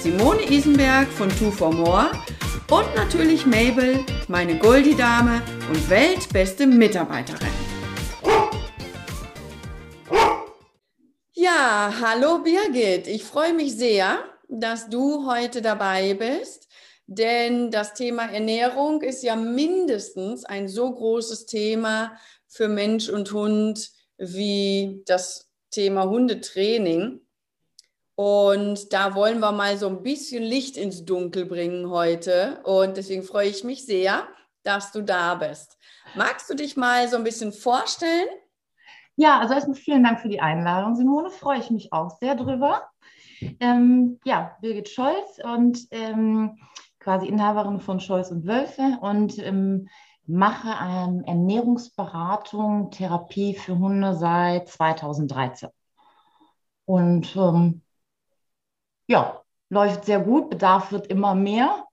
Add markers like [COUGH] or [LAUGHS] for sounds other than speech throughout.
Simone Isenberg von Two for More und natürlich Mabel, meine Goldie-Dame und weltbeste Mitarbeiterin. Ja, hallo Birgit. Ich freue mich sehr, dass du heute dabei bist, denn das Thema Ernährung ist ja mindestens ein so großes Thema für Mensch und Hund wie das Thema Hundetraining. Und da wollen wir mal so ein bisschen Licht ins Dunkel bringen heute. Und deswegen freue ich mich sehr, dass du da bist. Magst du dich mal so ein bisschen vorstellen? Ja, also erstmal vielen Dank für die Einladung, Simone. Freue ich mich auch sehr drüber. Ähm, ja, Birgit Scholz und ähm, quasi Inhaberin von Scholz und Wölfe und ähm, mache ähm, Ernährungsberatung, Therapie für Hunde seit 2013. Und ähm, ja, läuft sehr gut. Bedarf wird immer mehr.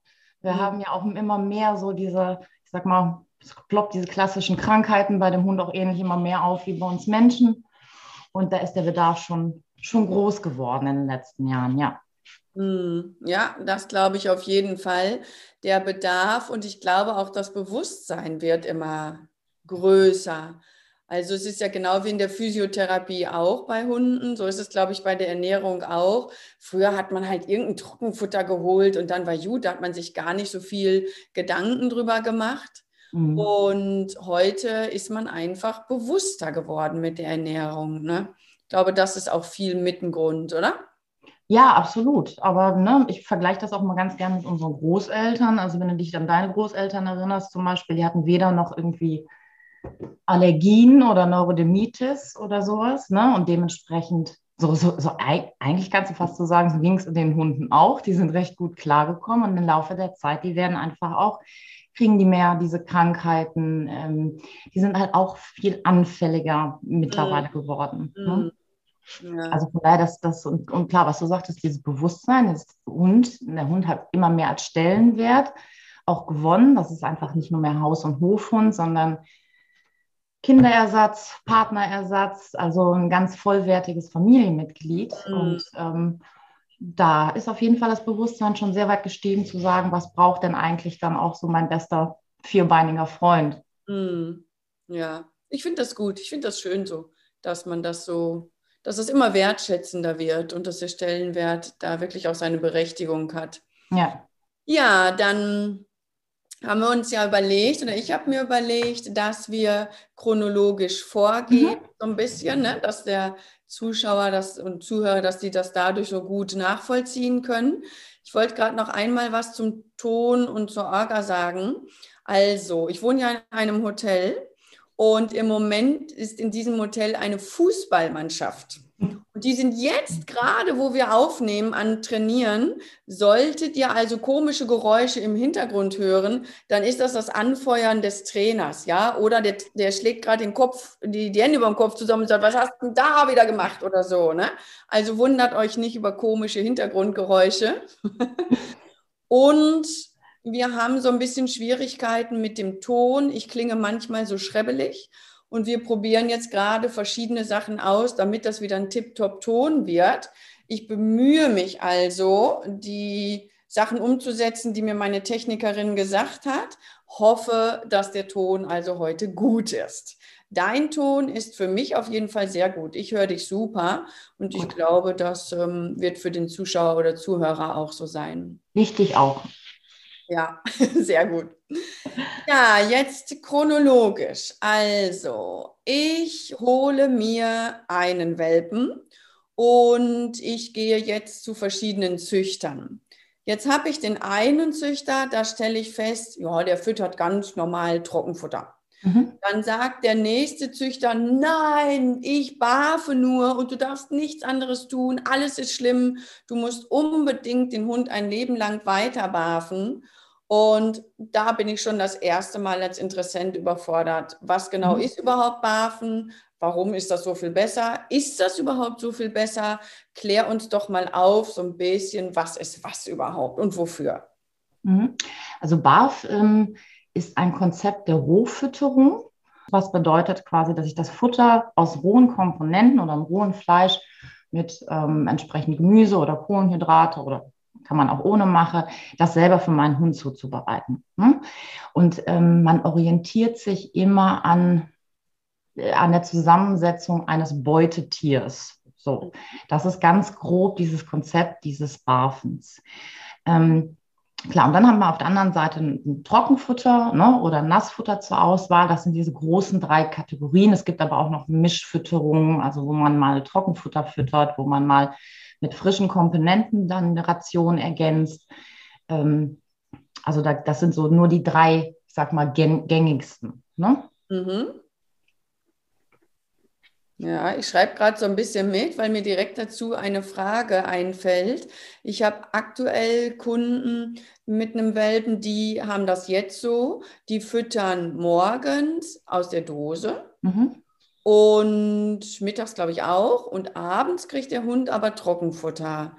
Wir mhm. haben ja auch immer mehr so diese, ich sag mal, es ploppt diese klassischen Krankheiten bei dem Hund auch ähnlich immer mehr auf wie bei uns Menschen. Und da ist der Bedarf schon, schon groß geworden in den letzten Jahren, ja. Mhm. Ja, das glaube ich auf jeden Fall. Der Bedarf und ich glaube auch das Bewusstsein wird immer größer. Also es ist ja genau wie in der Physiotherapie auch bei Hunden, so ist es, glaube ich, bei der Ernährung auch. Früher hat man halt irgendein Trockenfutter geholt und dann war gut, da hat man sich gar nicht so viel Gedanken drüber gemacht. Mhm. Und heute ist man einfach bewusster geworden mit der Ernährung. Ne? Ich glaube, das ist auch viel mit Grund, oder? Ja, absolut. Aber ne, ich vergleiche das auch mal ganz gerne mit unseren Großeltern. Also wenn du dich an deine Großeltern erinnerst, zum Beispiel, die hatten weder noch irgendwie Allergien oder Neurodermitis oder sowas. Ne? Und dementsprechend, so, so, so eigentlich kannst du fast so sagen, so ging es den Hunden auch. Die sind recht gut klargekommen und im Laufe der Zeit, die werden einfach auch, kriegen die mehr diese Krankheiten. Ähm, die sind halt auch viel anfälliger mittlerweile mhm. geworden. Ne? Mhm. Ja. Also von daher, das, das und, und klar, was du sagtest, dieses Bewusstsein, ist Hund, der Hund hat immer mehr als Stellenwert auch gewonnen. Das ist einfach nicht nur mehr Haus- und Hofhund, sondern Kinderersatz, Partnerersatz, also ein ganz vollwertiges Familienmitglied. Mhm. Und ähm, da ist auf jeden Fall das Bewusstsein schon sehr weit gestiegen zu sagen, was braucht denn eigentlich dann auch so mein bester vierbeiniger Freund. Mhm. Ja, ich finde das gut. Ich finde das schön so, dass man das so, dass es immer wertschätzender wird und dass der Stellenwert da wirklich auch seine Berechtigung hat. Ja. Ja, dann haben wir uns ja überlegt, oder ich habe mir überlegt, dass wir chronologisch vorgehen, mhm. so ein bisschen, ne? dass der Zuschauer das und Zuhörer, dass die das dadurch so gut nachvollziehen können. Ich wollte gerade noch einmal was zum Ton und zur Orga sagen. Also, ich wohne ja in einem Hotel und im Moment ist in diesem Hotel eine Fußballmannschaft. Und die sind jetzt gerade, wo wir aufnehmen, an Trainieren. Solltet ihr also komische Geräusche im Hintergrund hören, dann ist das das Anfeuern des Trainers, ja? Oder der, der schlägt gerade den Kopf, die, die Hände über den Kopf zusammen und sagt, was hast du da wieder gemacht oder so, ne? Also wundert euch nicht über komische Hintergrundgeräusche. [LAUGHS] und wir haben so ein bisschen Schwierigkeiten mit dem Ton. Ich klinge manchmal so schrebbelig. Und wir probieren jetzt gerade verschiedene Sachen aus, damit das wieder ein Tip-Top-Ton wird. Ich bemühe mich also, die Sachen umzusetzen, die mir meine Technikerin gesagt hat. Hoffe, dass der Ton also heute gut ist. Dein Ton ist für mich auf jeden Fall sehr gut. Ich höre dich super und ich glaube, das ähm, wird für den Zuschauer oder Zuhörer auch so sein. Wichtig auch. Ja, [LAUGHS] sehr gut. Ja, jetzt chronologisch. Also, ich hole mir einen Welpen und ich gehe jetzt zu verschiedenen Züchtern. Jetzt habe ich den einen Züchter, da stelle ich fest, ja, der füttert ganz normal Trockenfutter. Mhm. Dann sagt der nächste Züchter, nein, ich barfe nur und du darfst nichts anderes tun, alles ist schlimm, du musst unbedingt den Hund ein Leben lang weiter barfen. Und da bin ich schon das erste Mal als Interessent überfordert. Was genau mhm. ist überhaupt Barfen? Warum ist das so viel besser? Ist das überhaupt so viel besser? Klär uns doch mal auf, so ein bisschen, was ist was überhaupt und wofür. Mhm. Also BARF ähm, ist ein Konzept der Rohfütterung, was bedeutet quasi, dass ich das Futter aus rohen Komponenten oder rohen Fleisch mit ähm, entsprechend Gemüse oder Kohlenhydrate oder kann man auch ohne mache, das selber für meinen Hund zuzubereiten. Ne? Und ähm, man orientiert sich immer an, äh, an der Zusammensetzung eines Beutetiers. So, das ist ganz grob dieses Konzept dieses Barfens. Ähm, Klar, und dann haben wir auf der anderen Seite ein Trockenfutter ne, oder Nassfutter zur Auswahl. Das sind diese großen drei Kategorien. Es gibt aber auch noch Mischfütterungen, also wo man mal Trockenfutter füttert, wo man mal mit frischen Komponenten dann eine Ration ergänzt. Ähm, also da, das sind so nur die drei, ich sag mal, gängigsten. Ne? Mhm. Ja, ich schreibe gerade so ein bisschen mit, weil mir direkt dazu eine Frage einfällt. Ich habe aktuell Kunden mit einem Welpen, die haben das jetzt so, die füttern morgens aus der Dose mhm. und mittags glaube ich auch und abends kriegt der Hund aber Trockenfutter.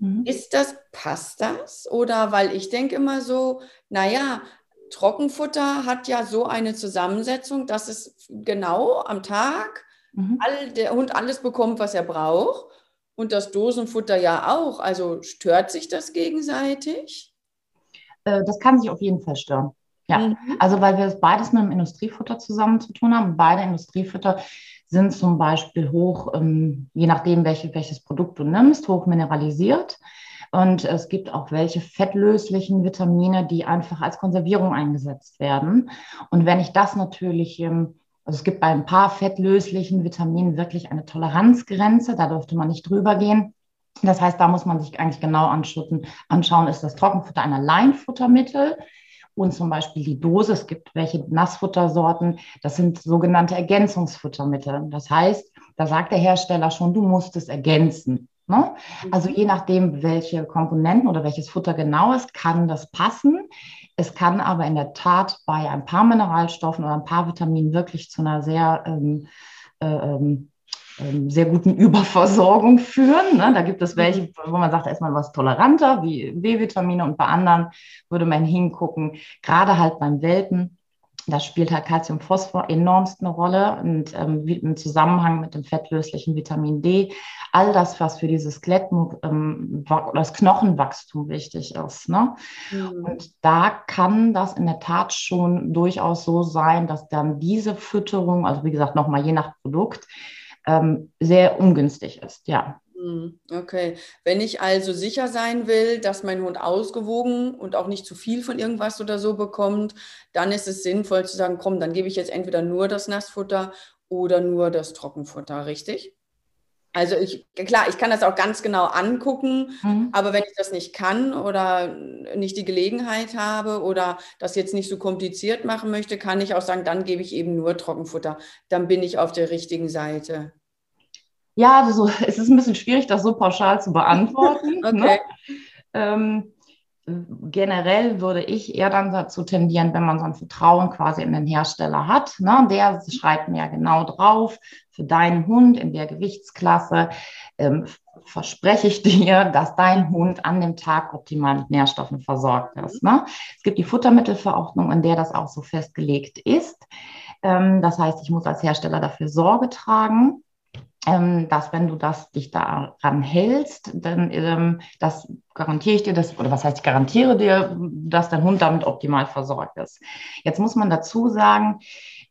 Mhm. Ist das, passt das? Oder weil ich denke immer so, naja, Trockenfutter hat ja so eine Zusammensetzung, dass es genau am Tag mhm. all, der Hund alles bekommt, was er braucht. Und das Dosenfutter ja auch. Also stört sich das gegenseitig? Äh, das kann sich auf jeden Fall stören. Ja, mhm. also weil wir es beides mit dem Industriefutter zusammen zu tun haben. Beide Industriefutter sind zum Beispiel hoch, ähm, je nachdem, welche, welches Produkt du nimmst, hoch mineralisiert. Und es gibt auch welche fettlöslichen Vitamine, die einfach als Konservierung eingesetzt werden. Und wenn ich das natürlich ähm, also es gibt bei ein paar fettlöslichen Vitaminen wirklich eine Toleranzgrenze, da dürfte man nicht drüber gehen. Das heißt, da muss man sich eigentlich genau anschauen, ist das Trockenfutter ein Alleinfuttermittel und zum Beispiel die Dose. Es gibt welche Nassfuttersorten, das sind sogenannte Ergänzungsfuttermittel. Das heißt, da sagt der Hersteller schon, du musst es ergänzen. Ne? Also je nachdem, welche Komponenten oder welches Futter genau ist, kann das passen. Es kann aber in der Tat bei ein paar Mineralstoffen oder ein paar Vitaminen wirklich zu einer sehr, ähm, äh, ähm, ähm, sehr guten Überversorgung führen. Ne? Da gibt es welche, wo man sagt, da ist man was toleranter, wie B-Vitamine, und bei anderen würde man hingucken, gerade halt beim Welpen da spielt halt Calcium-Phosphor enormst eine Rolle und ähm, im Zusammenhang mit dem fettlöslichen Vitamin D. All das, was für dieses Skelett ähm, oder das Knochenwachstum wichtig ist. Ne? Mhm. Und da kann das in der Tat schon durchaus so sein, dass dann diese Fütterung, also wie gesagt, nochmal je nach Produkt, ähm, sehr ungünstig ist. Ja. Hm, okay. Wenn ich also sicher sein will, dass mein Hund ausgewogen und auch nicht zu viel von irgendwas oder so bekommt, dann ist es sinnvoll zu sagen, komm, dann gebe ich jetzt entweder nur das Nassfutter oder nur das Trockenfutter, richtig? Also ich, klar, ich kann das auch ganz genau angucken, mhm. aber wenn ich das nicht kann oder nicht die Gelegenheit habe oder das jetzt nicht so kompliziert machen möchte, kann ich auch sagen, dann gebe ich eben nur Trockenfutter. Dann bin ich auf der richtigen Seite. Ja, also es ist ein bisschen schwierig, das so pauschal zu beantworten. [LAUGHS] Okay. Ne? Ähm, generell würde ich eher dann dazu tendieren, wenn man so ein Vertrauen quasi in den Hersteller hat. Ne? Der schreibt mir ja genau drauf, für deinen Hund in der Gewichtsklasse ähm, verspreche ich dir, dass dein Hund an dem Tag optimal mit Nährstoffen versorgt ist. Ne? Es gibt die Futtermittelverordnung, in der das auch so festgelegt ist. Ähm, das heißt, ich muss als Hersteller dafür Sorge tragen ähm, dass wenn du das dich daran hältst, dann ähm, das garantiere ich dir, das, oder was heißt, ich garantiere dir, dass dein Hund damit optimal versorgt ist. Jetzt muss man dazu sagen,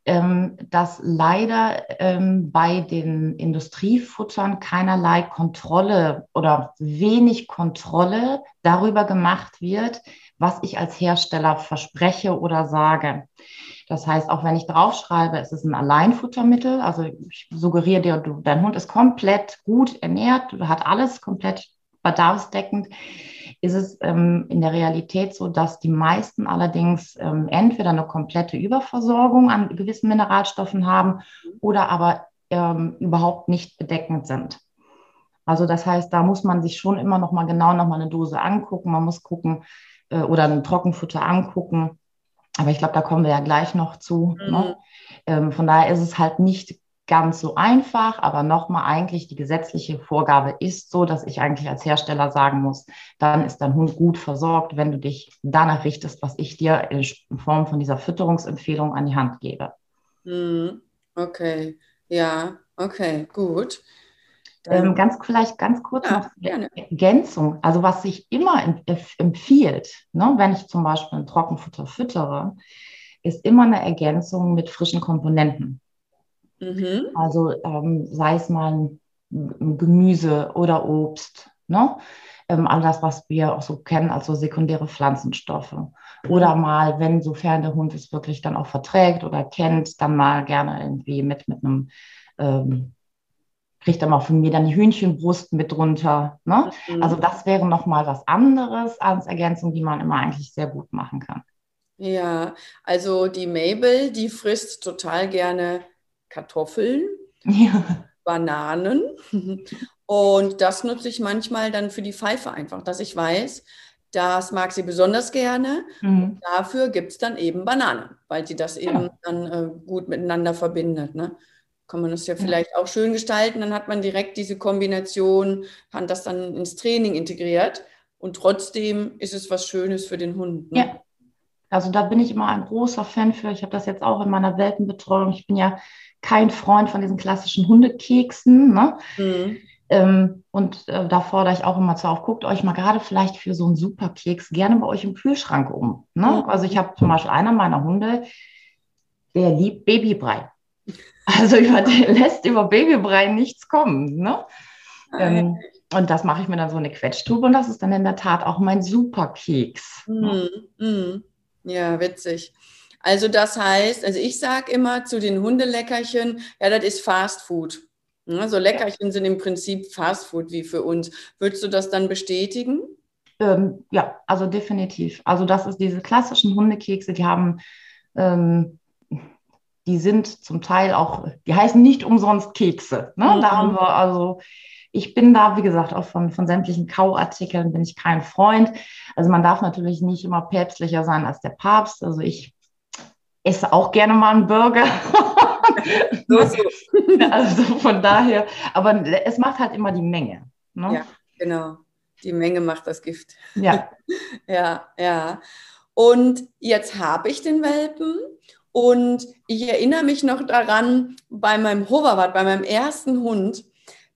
ähm, dass leider ähm, bei den Industriefuttern keinerlei Kontrolle oder wenig Kontrolle darüber gemacht wird, was ich als Hersteller verspreche oder sage. Das heißt, auch wenn ich draufschreibe, es ist ein Alleinfuttermittel, also ich suggeriere dir, du, dein Hund ist komplett gut ernährt, hat alles komplett bedarfsdeckend, ist es ähm, in der Realität so, dass die meisten allerdings ähm, entweder eine komplette Überversorgung an gewissen Mineralstoffen haben oder aber ähm, überhaupt nicht bedeckend sind. Also das heißt, da muss man sich schon immer noch mal genau noch mal eine Dose angucken. Man muss gucken äh, oder ein Trockenfutter angucken. Aber ich glaube, da kommen wir ja gleich noch zu. Ne? Mhm. Ne? Ähm, von daher ist es halt nicht ganz so einfach, aber nochmal eigentlich die gesetzliche Vorgabe ist so, dass ich eigentlich als Hersteller sagen muss, dann ist dein Hund gut versorgt, wenn du dich danach richtest, was ich dir in Form von dieser Fütterungsempfehlung an die Hand gebe. Mhm. Okay, ja, okay, gut. Ähm, ganz vielleicht ganz kurz ja, noch gerne. Ergänzung. Also was sich immer empfiehlt, ne, wenn ich zum Beispiel ein Trockenfutter füttere, ist immer eine Ergänzung mit frischen Komponenten. Mhm. Also ähm, sei es mal ein Gemüse oder Obst, ne? Ähm, all das, was wir auch so kennen, also sekundäre Pflanzenstoffe. Oder mhm. mal, wenn sofern der Hund es wirklich dann auch verträgt oder kennt, dann mal gerne irgendwie mit, mit einem, ähm, kriegt dann auch von mir dann die Hühnchenbrust mit drunter. Ne? Mhm. Also das wäre nochmal was anderes als Ergänzung, die man immer eigentlich sehr gut machen kann. Ja, also die Mabel, die frisst total gerne Kartoffeln, ja. Bananen. [LAUGHS] Und das nutze ich manchmal dann für die Pfeife einfach, dass ich weiß, das mag sie besonders gerne. Mhm. Dafür gibt es dann eben Bananen, weil sie das eben ja. dann äh, gut miteinander verbindet. Ne? Kann man das ja vielleicht auch schön gestalten. Dann hat man direkt diese Kombination, kann das dann ins Training integriert. Und trotzdem ist es was Schönes für den Hund. Ne? Ja. Also da bin ich immer ein großer Fan für. Ich habe das jetzt auch in meiner Weltenbetreuung. Ich bin ja kein Freund von diesen klassischen Hundekeksen. Ne? Mhm. Ähm, und äh, da fordere ich auch immer zu auf, guckt euch mal gerade vielleicht für so einen Superkeks gerne bei euch im Kühlschrank um. Ne? Mhm. Also ich habe zum Beispiel einer meiner Hunde, der liebt Babybrei. Also über, [LAUGHS] lässt über Babybrei nichts kommen. Ne? Ähm, und das mache ich mir dann so eine Quetschtube und das ist dann in der Tat auch mein Superkeks. Ne? Mhm. Mhm. Ja, witzig. Also das heißt, also ich sage immer zu den Hundeleckerchen, ja, das ist Fast Food. Also Leckerchen sind im Prinzip Fast Food wie für uns. Würdest du das dann bestätigen? Ähm, ja, also definitiv. Also das ist diese klassischen Hundekekse, die haben, ähm, die sind zum Teil auch, die heißen nicht umsonst Kekse. Ne? Mhm. Da haben wir also, ich bin da, wie gesagt, auch von, von sämtlichen Kauartikeln bin ich kein Freund. Also man darf natürlich nicht immer päpstlicher sein als der Papst. Also ich esse auch gerne mal einen Burger. [LAUGHS] so, so. [LAUGHS] also von daher, aber es macht halt immer die Menge. Ne? Ja, genau. Die Menge macht das Gift. Ja. [LAUGHS] ja, ja. Und jetzt habe ich den Welpen und ich erinnere mich noch daran, bei meinem Hoverwart, bei meinem ersten Hund,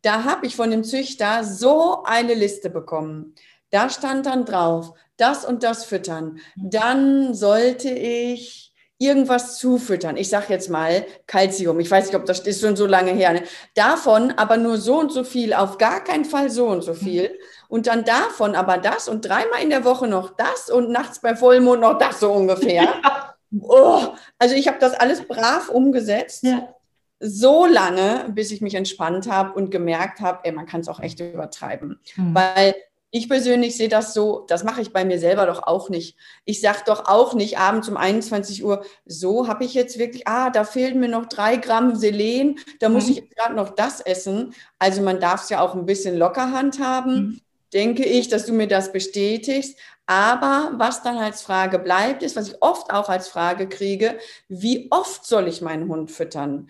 da habe ich von dem Züchter so eine Liste bekommen. Da stand dann drauf, das und das füttern. Dann sollte ich irgendwas zufüttern. Ich sage jetzt mal Calcium. Ich weiß nicht, ob das ist schon so lange her. Ne? Davon aber nur so und so viel, auf gar keinen Fall so und so viel. Und dann davon aber das und dreimal in der Woche noch das und nachts bei Vollmond noch das so ungefähr. [LAUGHS] Ja. Oh, also ich habe das alles brav umgesetzt. Ja. So lange, bis ich mich entspannt habe und gemerkt habe, ey, man kann es auch echt übertreiben. Mhm. Weil ich persönlich sehe das so, das mache ich bei mir selber doch auch nicht. Ich sage doch auch nicht abends um 21 Uhr, so habe ich jetzt wirklich, ah, da fehlen mir noch drei Gramm Selen, da muss mhm. ich gerade noch das essen. Also man darf es ja auch ein bisschen locker handhaben, mhm. denke ich, dass du mir das bestätigst. Aber was dann als Frage bleibt, ist, was ich oft auch als Frage kriege, wie oft soll ich meinen Hund füttern?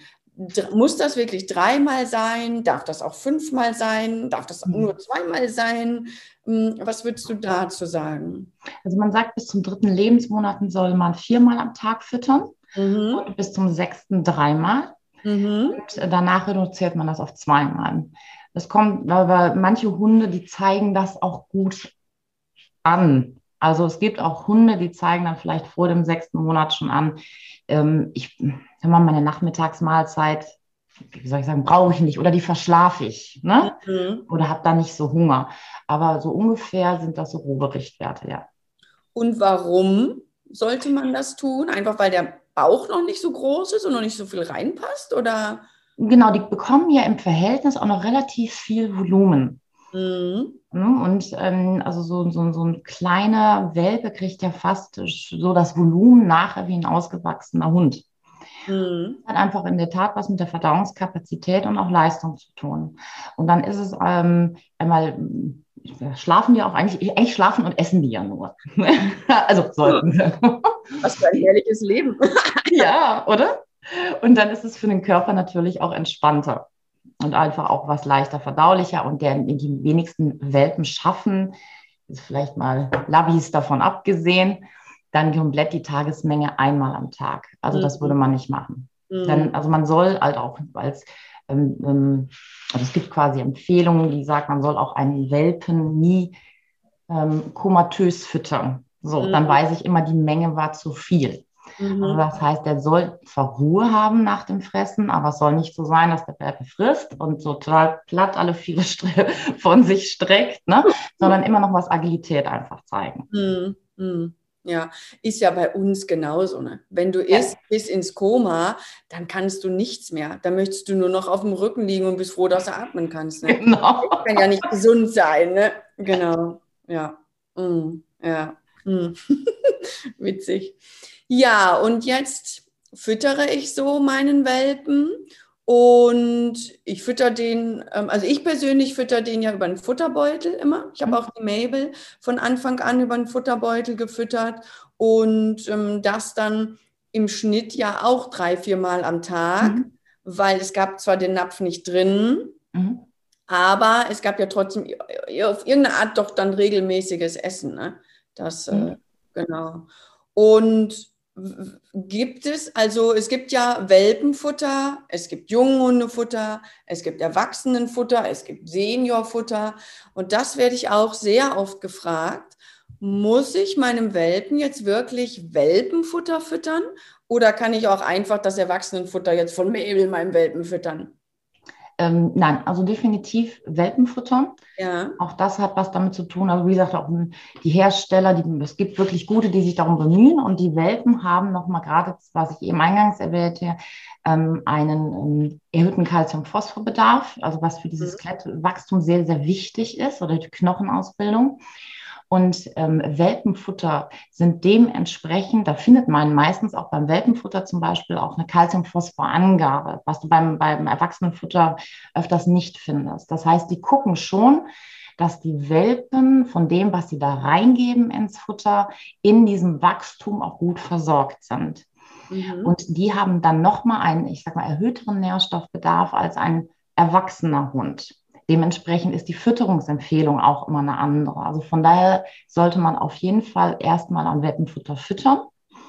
muss das wirklich dreimal sein? Darf das auch fünfmal sein? Darf das mhm. nur zweimal sein? Hm, was würdest du dazu sagen? Also man sagt, bis zum dritten Lebensmonat soll man viermal am Tag füttern mhm. und bis zum sechsten dreimal. Mhm. Und danach reduziert man das auf zweimal. Das kommt, weil manche Hunde, die zeigen das auch gut an. Also es gibt auch Hunde, die zeigen dann vielleicht vor dem sechsten Monat schon an, ähm, ich sag mal, meine Nachmittagsmahlzeit, wie soll ich sagen, brauche ich nicht oder die verschlafe ich, ne? Mhm. Oder habe da nicht so Hunger. Aber so ungefähr sind das so grobe Richtwerte, ja. Und warum sollte man das tun? Einfach weil der Bauch noch nicht so groß ist und noch nicht so viel reinpasst? Oder? Genau, die bekommen ja im Verhältnis auch noch relativ viel Volumen. Mhm. Ne, und ähm, also so, so, so ein kleiner Welpe kriegt ja fast so das Volumen nachher wie ein ausgewachsener Hund. Mhm. Hat einfach in der Tat was mit der Verdauungskapazität und auch Leistung zu tun. Und dann ist es ähm, einmal, schlafen die auch eigentlich, echt schlafen und essen die ja nur. [LAUGHS] also sollten sie. Was für ein herrliches Leben. [LAUGHS] ja, oder? Und dann ist es für den Körper natürlich auch entspannter und einfach auch was leichter verdaulicher und der die wenigsten Welpen schaffen, ist vielleicht mal Labis davon abgesehen, dann komplett die Tagesmenge einmal am Tag. Also mhm. das würde man nicht machen. Mhm. Denn, also man soll halt auch als ähm, ähm, also es gibt quasi Empfehlungen, die sagen, man soll auch einen Welpen nie ähm, komatös füttern. So, mhm. dann weiß ich immer, die Menge war zu viel. Mhm. Also das heißt, er soll zwar Ruhe haben nach dem Fressen, aber es soll nicht so sein, dass der Welpe frisst und so total platt alle viele [LAUGHS] von sich streckt, ne? sondern immer noch was Agilität einfach zeigen. Mhm. mhm. Ja, ist ja bei uns genauso. Ne? Wenn du isst bis ins Koma, dann kannst du nichts mehr. Dann möchtest du nur noch auf dem Rücken liegen und bist froh, dass du atmen kannst. Ne? Genau. Das kann ja nicht gesund sein. Ne? Genau. Ja. Mm, ja. Mm. [LAUGHS] Witzig. Ja, und jetzt füttere ich so meinen Welpen und ich fütter den, ähm, also ich persönlich fütter den ja über einen Futterbeutel immer. Ich habe mhm. auch die Mabel von Anfang an über einen Futterbeutel gefüttert und ähm, das dann im Schnitt ja auch drei, vier Mal am Tag, mhm. weil es gab zwar den Napf nicht drin, mhm. aber es gab ja trotzdem auf irgendeine Art doch dann regelmäßiges Essen. Ne? Das, äh, mhm. genau. Und gibt es, also es gibt ja Welpenfutter, es gibt Junghundefutter, es gibt Erwachsenenfutter, es gibt Seniorfutter und das werde ich auch sehr oft gefragt. Muss ich meinem Welpen jetzt wirklich Welpenfutter füttern oder kann ich auch einfach das Erwachsenenfutter jetzt von Mabel meinem Welpen füttern? Ähm, nein, also definitiv Welpenfutter. Ja. Auch das hat was damit zu tun. Also wie gesagt, auch die Hersteller, die, es gibt wirklich gute, die sich darum bemühen. Und die Welpen haben nochmal gerade, was ich eben eingangs erwähnte, ähm, einen ähm, erhöhten Calcium-Phosphor-Bedarf, also was für dieses mhm. Skelettwachstum sehr, sehr wichtig ist oder die Knochenausbildung. Und ähm, Welpenfutter sind dementsprechend, da findet man meistens auch beim Welpenfutter zum Beispiel auch eine Calcium-Phosphor-Angabe, was du beim, beim Erwachsenenfutter öfters nicht findest. Das heißt, die gucken schon, dass die Welpen von dem, was sie da reingeben ins Futter, in diesem Wachstum auch gut versorgt sind. Mhm. Und die haben dann nochmal einen, ich sag mal, erhöhteren Nährstoffbedarf als ein erwachsener Hund. Dementsprechend ist die Fütterungsempfehlung auch immer eine andere. Also von daher sollte man auf jeden Fall erstmal an Welpenfutter füttern.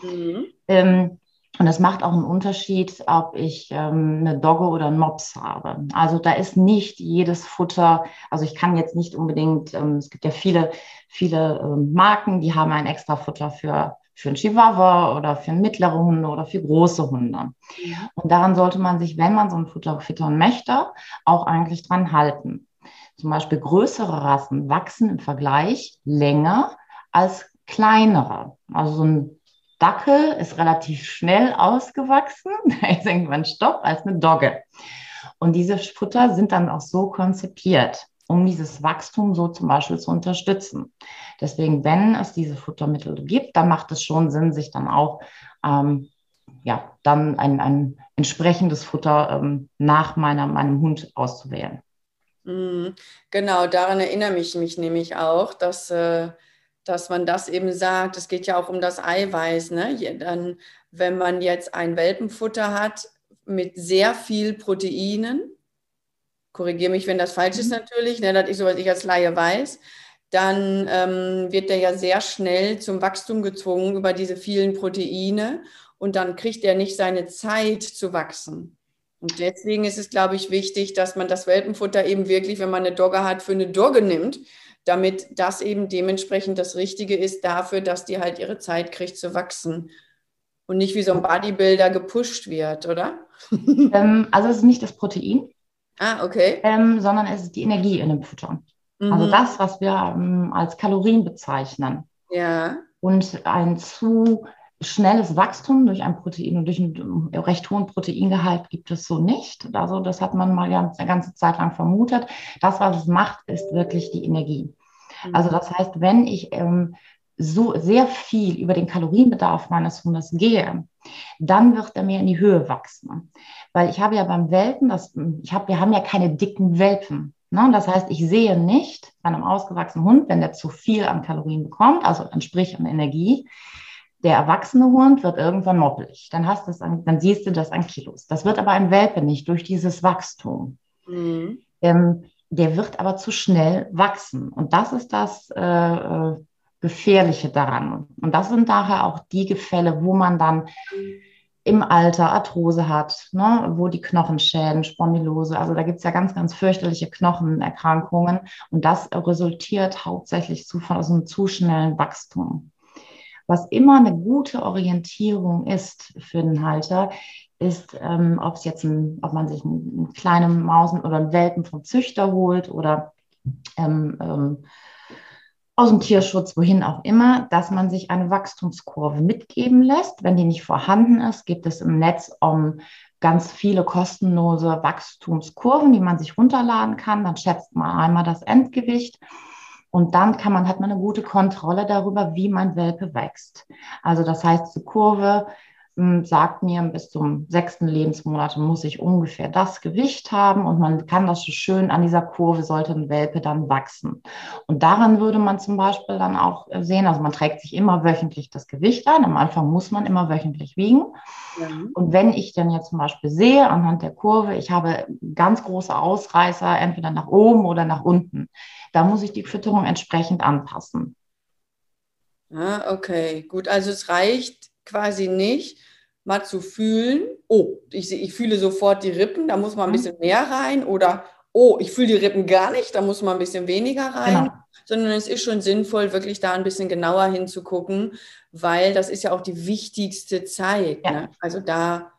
Mhm. Ähm, und es macht auch einen Unterschied, ob ich ähm, eine Dogge oder einen Mops habe. Also da ist nicht jedes Futter, also ich kann jetzt nicht unbedingt, ähm, es gibt ja viele, viele ähm, Marken, die haben ein extra Futter für für einen Chihuahua oder für mittlere Hunde oder für große Hunde. Ja. Und daran sollte man sich, wenn man so ein Futter füttern möchte, auch eigentlich dran halten. Zum Beispiel größere Rassen wachsen im Vergleich länger als kleinere. Also so ein Dackel ist relativ schnell ausgewachsen, [LAUGHS] da ist irgendwann Stopp als eine Dogge. Und diese Futter sind dann auch so konzipiert um dieses Wachstum so zum Beispiel zu unterstützen. Deswegen, wenn es diese Futtermittel gibt, dann macht es schon Sinn, sich dann auch ähm, ja, dann ein, ein entsprechendes Futter ähm, nach meiner, meinem Hund auszuwählen. Mhm. Genau, daran erinnere ich mich nämlich auch, dass, äh, dass man das eben sagt. Es geht ja auch um das Eiweiß. Ne? Dann, wenn man jetzt ein Welpenfutter hat mit sehr viel Proteinen, korrigiere mich, wenn das falsch ist mhm. natürlich, ne, das ist so, was ich als Laie weiß, dann ähm, wird der ja sehr schnell zum Wachstum gezwungen über diese vielen Proteine und dann kriegt er nicht seine Zeit zu wachsen. Und deswegen ist es, glaube ich, wichtig, dass man das Welpenfutter eben wirklich, wenn man eine Dogge hat, für eine Dogge nimmt, damit das eben dementsprechend das Richtige ist dafür, dass die halt ihre Zeit kriegt zu wachsen. Und nicht wie so ein Bodybuilder gepusht wird, oder? Ähm, also es ist nicht das Protein, Ah, okay. Ähm, sondern es ist die Energie in dem Futter. Mhm. Also das, was wir ähm, als Kalorien bezeichnen. Ja. Und ein zu schnelles Wachstum durch ein Protein und durch einen recht hohen Proteingehalt gibt es so nicht. Also das hat man mal ganz, eine ganze Zeit lang vermutet. Das, was es macht, ist wirklich die Energie. Mhm. Also das heißt, wenn ich ähm, so sehr viel über den Kalorienbedarf meines Hundes gehe, dann wird er mehr in die Höhe wachsen. Weil ich habe ja beim Welpen, das, ich habe, wir haben ja keine dicken Welpen. Ne? Das heißt, ich sehe nicht bei einem ausgewachsenen Hund, wenn der zu viel an Kalorien bekommt, also entsprich an Energie, der erwachsene Hund wird irgendwann moppelig. Dann, hast an, dann siehst du das an Kilos. Das wird aber ein Welpe nicht durch dieses Wachstum. Mhm. Ähm, der wird aber zu schnell wachsen. Und das ist das äh, äh Gefährliche daran. Und das sind daher auch die Gefälle, wo man dann im Alter Arthrose hat, ne, wo die Knochenschäden, Spondylose, also da gibt es ja ganz, ganz fürchterliche Knochenerkrankungen. Und das resultiert hauptsächlich zu, von so einem zu schnellen Wachstum. Was immer eine gute Orientierung ist für den Halter, ist, ähm, ob es jetzt ein, ob man sich einen, einen kleinen Mausen oder einen Welpen vom Züchter holt oder ähm, ähm, aus dem Tierschutz, wohin auch immer, dass man sich eine Wachstumskurve mitgeben lässt. Wenn die nicht vorhanden ist, gibt es im Netz um ganz viele kostenlose Wachstumskurven, die man sich runterladen kann. Dann schätzt man einmal das Endgewicht und dann kann man, hat man eine gute Kontrolle darüber, wie mein Welpe wächst. Also das heißt, die Kurve sagt mir, bis zum sechsten Lebensmonat muss ich ungefähr das Gewicht haben und man kann das so schön an dieser Kurve sollte ein Welpe dann wachsen. Und daran würde man zum Beispiel dann auch sehen, also man trägt sich immer wöchentlich das Gewicht ein. Am Anfang muss man immer wöchentlich wiegen. Ja. Und wenn ich dann jetzt zum Beispiel sehe anhand der Kurve, ich habe ganz große Ausreißer, entweder nach oben oder nach unten, da muss ich die Fütterung entsprechend anpassen. Ah, okay, gut. Also es reicht quasi nicht, mal zu fühlen, oh, ich, ich fühle sofort die Rippen, da muss man ein mhm. bisschen mehr rein oder oh, ich fühle die Rippen gar nicht, da muss man ein bisschen weniger rein. Genau. Sondern es ist schon sinnvoll, wirklich da ein bisschen genauer hinzugucken, weil das ist ja auch die wichtigste Zeit. Ja. Ne? Also da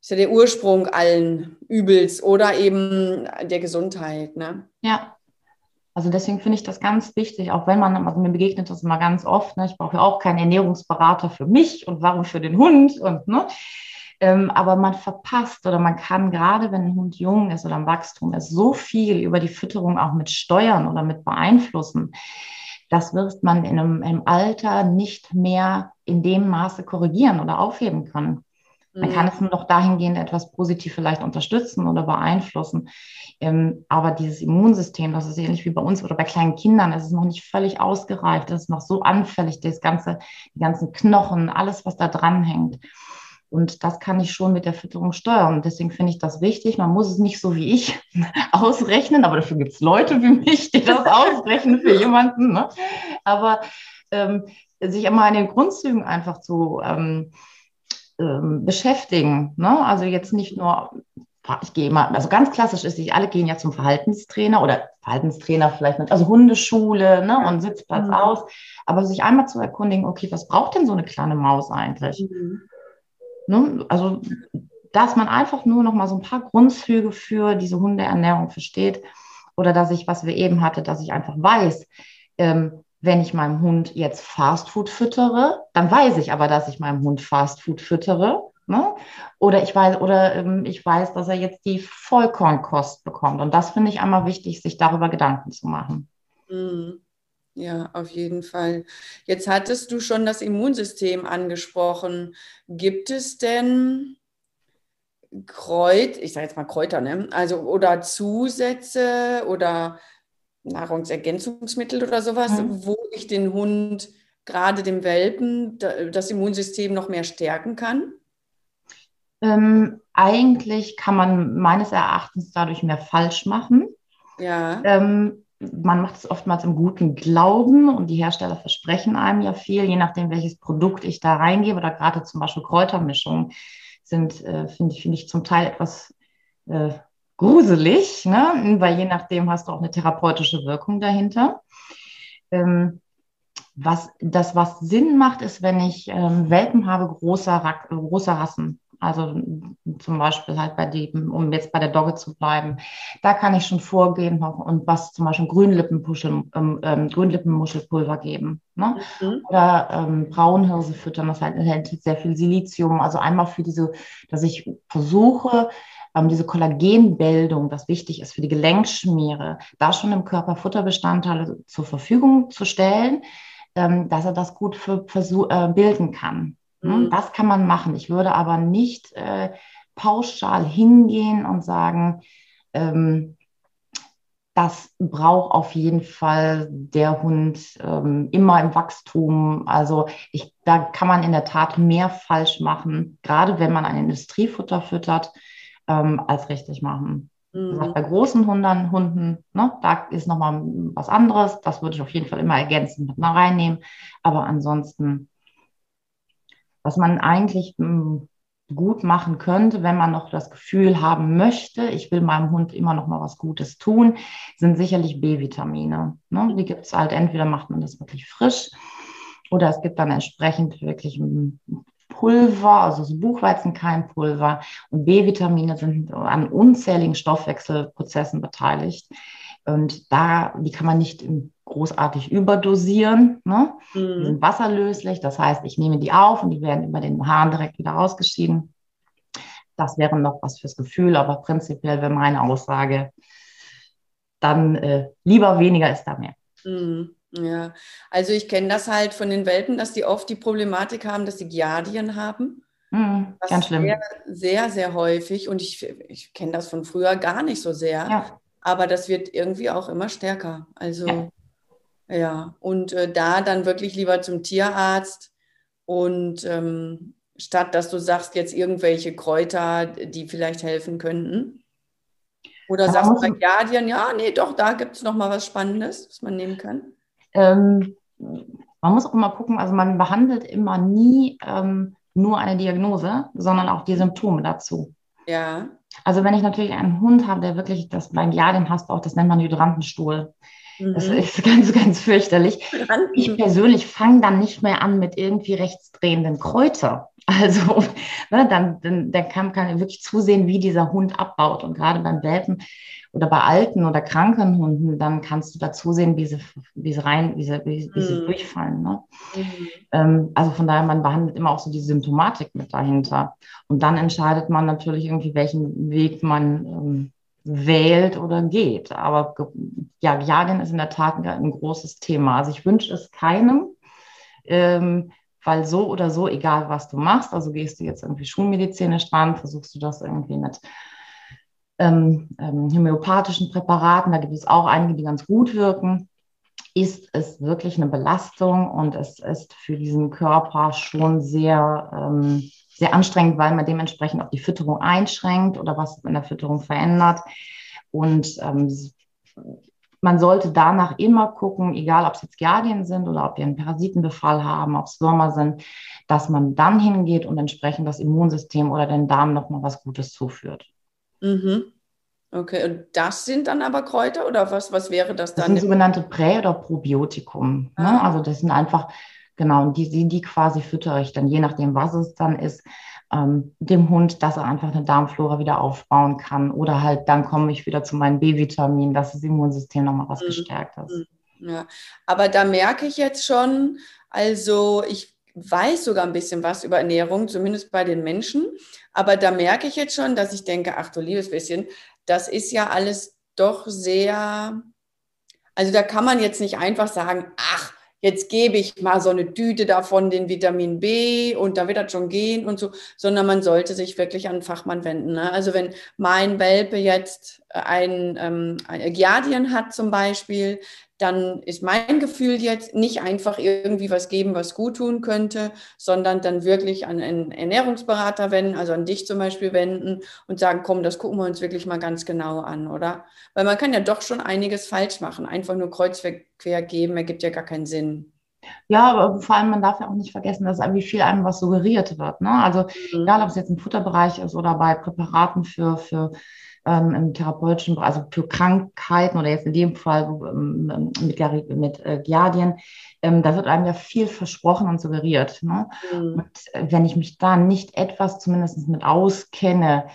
ist ja der Ursprung allen Übels oder eben der Gesundheit. Ne? Ja, also deswegen finde ich das ganz wichtig, auch wenn man, also mir begegnet das immer ganz oft, ne, ich brauche ja auch keinen Ernährungsberater für mich und warum für den Hund und ne, ähm, aber man verpasst oder man kann gerade, wenn ein Hund jung ist oder im Wachstum ist, so viel über die Fütterung auch mit steuern oder mit beeinflussen. Das wird man in einem, im Alter nicht mehr in dem Maße korrigieren oder aufheben können. Man kann mhm. es nur noch dahingehend etwas positiv vielleicht unterstützen oder beeinflussen. Ähm, aber dieses Immunsystem, das ist ähnlich wie bei uns oder bei kleinen Kindern, es ist noch nicht völlig ausgereift, es ist noch so anfällig, das ganze, die ganzen Knochen, alles, was da dranhängt. Und das kann ich schon mit der Fütterung steuern. Und deswegen finde ich das wichtig. Man muss es nicht so wie ich [LAUGHS] ausrechnen, aber dafür gibt es Leute wie mich, die das ausrechnen für jemanden. Ne? Aber ähm, sich immer an den Grundzügen einfach zu ähm, ähm, beschäftigen. Ne? Also jetzt nicht nur, ich gehe mal, also ganz klassisch ist, alle gehen ja zum Verhaltenstrainer oder Verhaltenstrainer vielleicht mit, also Hundeschule ne? und Sitzplatz mhm. aus, aber sich einmal zu erkundigen, okay, was braucht denn so eine kleine Maus eigentlich? Mhm. Ne? Also, dass man einfach nur noch mal so ein paar Grundzüge für diese Hundeernährung versteht oder dass ich, was wir eben hatte, dass ich einfach weiß, ähm, wenn ich meinem Hund jetzt Fastfood füttere, dann weiß ich aber, dass ich meinem Hund Fastfood füttere. Ne? Oder ich weiß, oder ähm, ich weiß, dass er jetzt die Vollkornkost bekommt. Und das finde ich einmal wichtig, sich darüber Gedanken zu machen. Mhm. Ja, auf jeden Fall. Jetzt hattest du schon das Immunsystem angesprochen. Gibt es denn Kräut, ich sage jetzt mal Kräuter, ne? Also oder Zusätze oder Nahrungsergänzungsmittel oder sowas, mhm. wo ich den Hund, gerade dem Welpen, das Immunsystem noch mehr stärken kann? Ähm, eigentlich kann man meines Erachtens dadurch mehr falsch machen. Ja. Ähm, man macht es oftmals im guten Glauben und die Hersteller versprechen einem ja viel, je nachdem, welches Produkt ich da reingebe oder gerade zum Beispiel Kräutermischungen sind, äh, finde ich, find ich zum Teil etwas äh, gruselig, ne? weil je nachdem hast du auch eine therapeutische Wirkung dahinter. Ähm, was, das, was Sinn macht, ist, wenn ich ähm, Welpen habe großer, großer Rassen. Also zum Beispiel halt bei dem, um jetzt bei der Dogge zu bleiben, da kann ich schon vorgehen und was zum Beispiel Grünlippenmuschel, ähm, ähm, Grünlippenmuschelpulver geben. Ne? Mhm. Oder ähm, Braunhirse füttern, das halt enthält sehr viel Silizium. Also einmal für diese, dass ich versuche, ähm, diese Kollagenbildung, das wichtig ist für die Gelenkschmiere, da schon im Körper Futterbestandteile zur Verfügung zu stellen, ähm, dass er das gut für, für, äh, bilden kann. Ne? Mhm. Das kann man machen. Ich würde aber nicht äh, pauschal hingehen und sagen, ähm, das braucht auf jeden Fall der Hund ähm, immer im Wachstum. Also ich, da kann man in der Tat mehr falsch machen, gerade wenn man ein Industriefutter füttert ähm, als richtig machen. Mhm. bei großen Hunden, Hunden ne, da ist nochmal was anderes. Das würde ich auf jeden Fall immer ergänzend mit reinnehmen. Aber ansonsten, was man eigentlich mh, hm, gut machen könnte, wenn man noch das Gefühl haben möchte, ich will meinem Hund immer noch mal was Gutes tun, sind sicherlich B-Vitamine. Ne? Die gibt es halt, entweder macht man das wirklich frisch oder es gibt dann entsprechend wirklich Pulver, also so Buchweizenkeimpulver und B-Vitamine sind an unzähligen Stoffwechselprozessen beteiligt. Und da, die kann man nicht großartig überdosieren. Ne? Mhm. Die sind wasserlöslich, das heißt, ich nehme die auf und die werden über den Hahn direkt wieder ausgeschieden. Das wäre noch was fürs Gefühl, aber prinzipiell wäre meine Aussage, dann äh, lieber weniger ist da mehr. Mhm. Ja, also ich kenne das halt von den Welpen, dass die oft die Problematik haben, dass sie Giardien haben. Mhm, ganz schlimm. Sehr, sehr, sehr häufig und ich, ich kenne das von früher gar nicht so sehr. Ja. Aber das wird irgendwie auch immer stärker. Also ja, ja. und äh, da dann wirklich lieber zum Tierarzt und ähm, statt dass du sagst jetzt irgendwelche Kräuter, die vielleicht helfen könnten. Oder sagst du bei Giardien, ja, nee, doch, da gibt es nochmal was Spannendes, was man nehmen kann. Ähm, man muss auch immer gucken, also man behandelt immer nie ähm, nur eine Diagnose, sondern auch die Symptome dazu. Ja. Also wenn ich natürlich einen Hund habe, der wirklich das beim Ja, den hast du auch, das nennt man Hydrantenstuhl. Mhm. Das ist [LAUGHS] ganz, ganz fürchterlich. Ich persönlich fange dann nicht mehr an mit irgendwie rechtsdrehenden Kräuter. [LAUGHS] Also ne, dann, dann, dann kann, kann wirklich zusehen, wie dieser Hund abbaut. Und gerade beim Welpen oder bei alten oder kranken Hunden, dann kannst du da zusehen, wie sie, wie sie rein, wie sie, wie, wie sie mhm. durchfallen. Ne? Mhm. Ähm, also von daher, man behandelt immer auch so die Symptomatik mit dahinter. Und dann entscheidet man natürlich irgendwie, welchen Weg man ähm, wählt oder geht. Aber ja, Jagen ist in der Tat ein, ein großes Thema. Also ich wünsche es keinem. Ähm, weil so oder so, egal was du machst, also gehst du jetzt irgendwie schulmedizinisch dran, versuchst du das irgendwie mit ähm, ähm, homöopathischen Präparaten, da gibt es auch einige, die ganz gut wirken, ist es wirklich eine Belastung und es ist für diesen Körper schon sehr, ähm, sehr anstrengend, weil man dementsprechend auch die Fütterung einschränkt oder was in der Fütterung verändert. Und ähm, man sollte danach immer gucken, egal ob es jetzt Giardien sind oder ob wir einen Parasitenbefall haben, ob es Würmer sind, dass man dann hingeht und entsprechend das Immunsystem oder den Darm nochmal was Gutes zuführt. Mhm. Okay, und das sind dann aber Kräuter oder was, was wäre das dann? Das sind sogenannte Prä- oder Probiotikum. Ne? Ah. Also das sind einfach, genau, die, die, die quasi füttere ich dann, je nachdem, was es dann ist, ähm, dem Hund, dass er einfach eine Darmflora wieder aufbauen kann. Oder halt, dann komme ich wieder zu meinen B-Vitaminen, dass das Immunsystem nochmal was mhm. gestärkt ist. Mhm. Ja, aber da merke ich jetzt schon, also ich weiß sogar ein bisschen was über Ernährung, zumindest bei den Menschen. Aber da merke ich jetzt schon, dass ich denke, ach du liebes bisschen, das ist ja alles doch sehr, also da kann man jetzt nicht einfach sagen, ach, jetzt gebe ich mal so eine Tüte davon, den Vitamin B und da wird das schon gehen und so, sondern man sollte sich wirklich an einen Fachmann wenden. Ne? Also wenn mein Welpe jetzt ein, ähm, ein Giardien hat zum Beispiel, dann ist mein Gefühl jetzt nicht einfach irgendwie was geben, was gut tun könnte, sondern dann wirklich an einen Ernährungsberater wenden, also an dich zum Beispiel wenden und sagen, komm, das gucken wir uns wirklich mal ganz genau an, oder? Weil man kann ja doch schon einiges falsch machen. Einfach nur kreuzquer geben, ergibt ja gar keinen Sinn. Ja, aber vor allem, man darf ja auch nicht vergessen, dass wie viel einem was suggeriert wird. Ne? Also mhm. egal, ob es jetzt im Futterbereich ist oder bei Präparaten für, für ähm, im therapeutischen, also für Krankheiten oder jetzt in dem Fall ähm, mit, mit äh, Giardien, ähm, da wird einem ja viel versprochen und suggeriert. Ne? Mhm. Und äh, wenn ich mich da nicht etwas zumindest mit auskenne,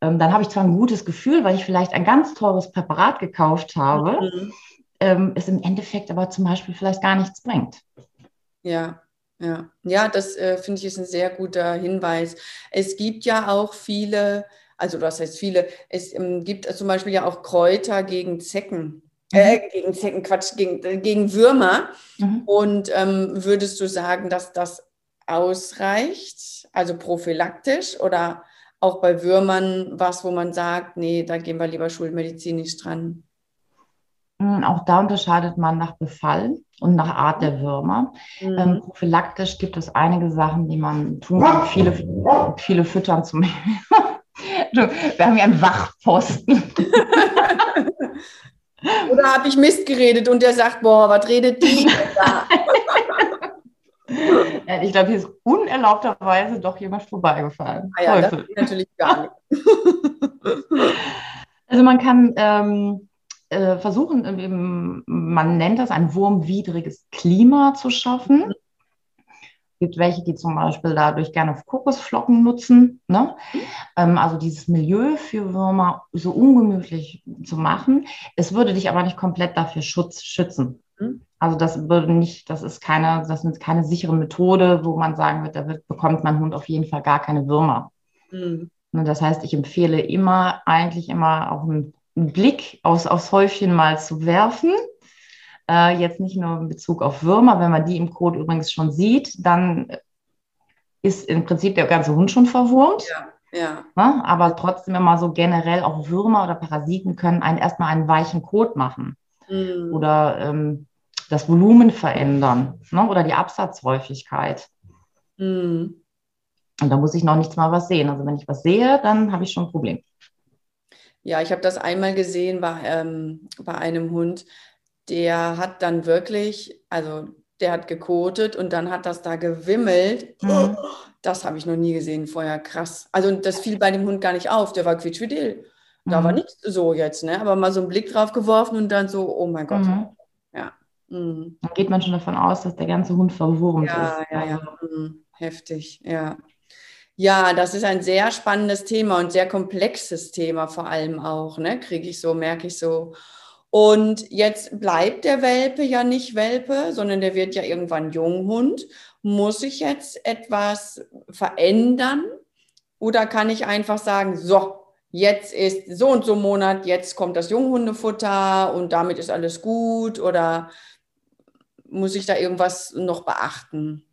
ähm, dann habe ich zwar ein gutes Gefühl, weil ich vielleicht ein ganz teures Präparat gekauft habe, mhm. ähm, es im Endeffekt aber zum Beispiel vielleicht gar nichts bringt. Ja, ja, ja, das äh, finde ich ist ein sehr guter Hinweis. Es gibt ja auch viele, also das heißt viele, es ähm, gibt zum Beispiel ja auch Kräuter gegen Zecken. Äh, mhm. gegen Zecken, Quatsch, gegen, äh, gegen Würmer. Mhm. Und ähm, würdest du sagen, dass das ausreicht, also prophylaktisch oder auch bei Würmern was, wo man sagt, nee, da gehen wir lieber schulmedizinisch dran? Hm, auch da unterscheidet man nach Befall und nach Art der Würmer. Mhm. Ähm, prophylaktisch gibt es einige Sachen, die man tun kann. Viele, viele füttern zum Wir haben ja einen Wachposten. [LAUGHS] Oder habe ich Mist geredet und der sagt, boah, was redet die da? [LAUGHS] ich glaube, hier ist unerlaubterweise doch jemand vorbeigefahren. Ah ja, das natürlich gar nicht. [LAUGHS] also man kann ähm, äh, versuchen, man nennt das ein wurmwidriges Klima zu schaffen. Es gibt welche, die zum Beispiel dadurch gerne Kokosflocken nutzen. Ne? Ähm, also dieses Milieu für Würmer so ungemütlich zu machen. Es würde dich aber nicht komplett dafür schutz, schützen. Mhm. Also das würde nicht, das ist keine, das ist keine sichere Methode, wo man sagen wird, da wird, bekommt mein Hund auf jeden Fall gar keine Würmer. Mhm. Ne, das heißt, ich empfehle immer, eigentlich immer auch einen einen Blick aus, aufs Häufchen mal zu werfen. Äh, jetzt nicht nur in Bezug auf Würmer, wenn man die im Code übrigens schon sieht, dann ist im Prinzip der ganze Hund schon verwurmt. Ja. Ja. Ne? Aber trotzdem immer so generell auch Würmer oder Parasiten können einen erstmal einen weichen Kot machen mhm. oder ähm, das Volumen verändern ne? oder die Absatzhäufigkeit. Mhm. Und da muss ich noch nichts mal was sehen. Also wenn ich was sehe, dann habe ich schon ein Problem. Ja, ich habe das einmal gesehen bei, ähm, bei einem Hund, der hat dann wirklich, also der hat gekotet und dann hat das da gewimmelt. Mhm. Das habe ich noch nie gesehen vorher, krass. Also das fiel bei dem Hund gar nicht auf, der war quietschfidel. Da mhm. war nichts so jetzt, ne? aber mal so einen Blick drauf geworfen und dann so, oh mein Gott. Mhm. Ja. Mhm. Dann geht man schon davon aus, dass der ganze Hund verwurmt ja, ist. Ja, ja, ja. Mhm. Heftig, ja. Ja, das ist ein sehr spannendes Thema und sehr komplexes Thema vor allem auch, ne? Kriege ich so, merke ich so. Und jetzt bleibt der Welpe ja nicht Welpe, sondern der wird ja irgendwann Junghund. Muss ich jetzt etwas verändern oder kann ich einfach sagen, so, jetzt ist so und so Monat, jetzt kommt das Junghundefutter und damit ist alles gut oder muss ich da irgendwas noch beachten?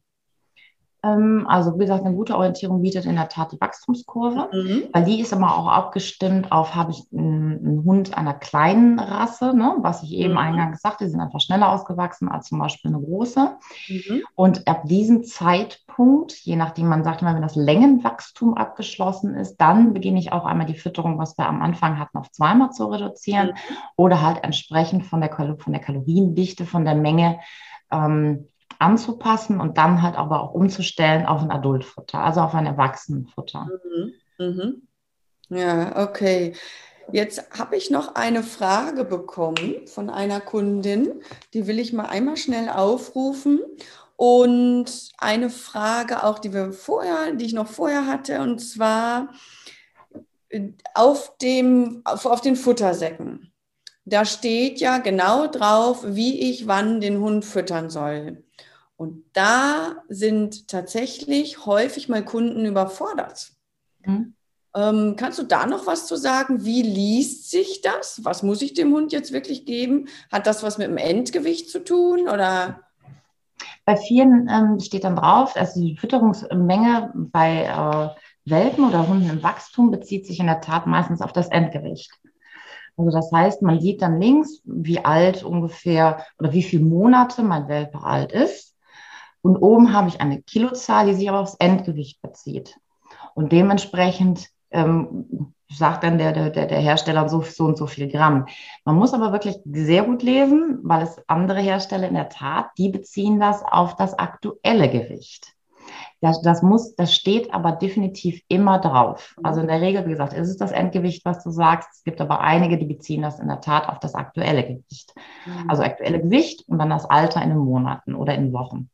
Ähm, also wie gesagt, eine gute Orientierung bietet in der Tat die Wachstumskurve, mhm. weil die ist immer auch abgestimmt auf, habe ich einen, Hund einer kleinen Rasse, ne, was ich eben mhm. eingangs sagte, die sind einfach schneller ausgewachsen als zum Beispiel eine große. Mhm. Und ab diesem Zeitpunkt, je nachdem man sagt immer, wenn das Längenwachstum abgeschlossen ist, dann beginne ich auch einmal die Fütterung, was wir am Anfang hatten, auf zweimal zu reduzieren mhm. oder halt entsprechend von der, von der Kaloriendichte, von der Menge ähm, anzupassen und dann halt aber auch umzustellen auf ein Adultfutter, also auf ein Erwachsenenfutter. Mhm. Mhm. Ja, okay. Jetzt habe ich noch eine Frage bekommen von einer Kundin, die will ich mal einmal schnell aufrufen. Und eine Frage auch, die wir vorher, die ich noch vorher hatte, und zwar auf, dem, auf, auf den Futtersäcken. Da steht ja genau drauf, wie ich wann den Hund füttern soll. Und da sind tatsächlich häufig mal Kunden überfordert. Mhm. Ähm, kannst du da noch was zu sagen? Wie liest sich das? Was muss ich dem Hund jetzt wirklich geben? Hat das was mit dem Endgewicht zu tun oder? Bei vielen ähm, steht dann drauf, also die Fütterungsmenge bei äh, Welpen oder Hunden im Wachstum bezieht sich in der Tat meistens auf das Endgewicht. Also das heißt, man sieht dann links, wie alt ungefähr oder wie viele Monate mein Welpe alt ist. Und oben habe ich eine Kilozahl, die sich aber aufs Endgewicht bezieht. Und dementsprechend ähm, sagt dann der, der, der Hersteller so, so und so viel Gramm. Man muss aber wirklich sehr gut lesen, weil es andere Hersteller in der Tat, die beziehen das auf das aktuelle Gewicht. Das, das muss, das steht aber definitiv immer drauf. Also in der Regel, wie gesagt, ist es das Endgewicht, was du sagst. Es gibt aber einige, die beziehen das in der Tat auf das aktuelle Gewicht. Mhm. Also aktuelle Gewicht und dann das Alter in den Monaten oder in Wochen.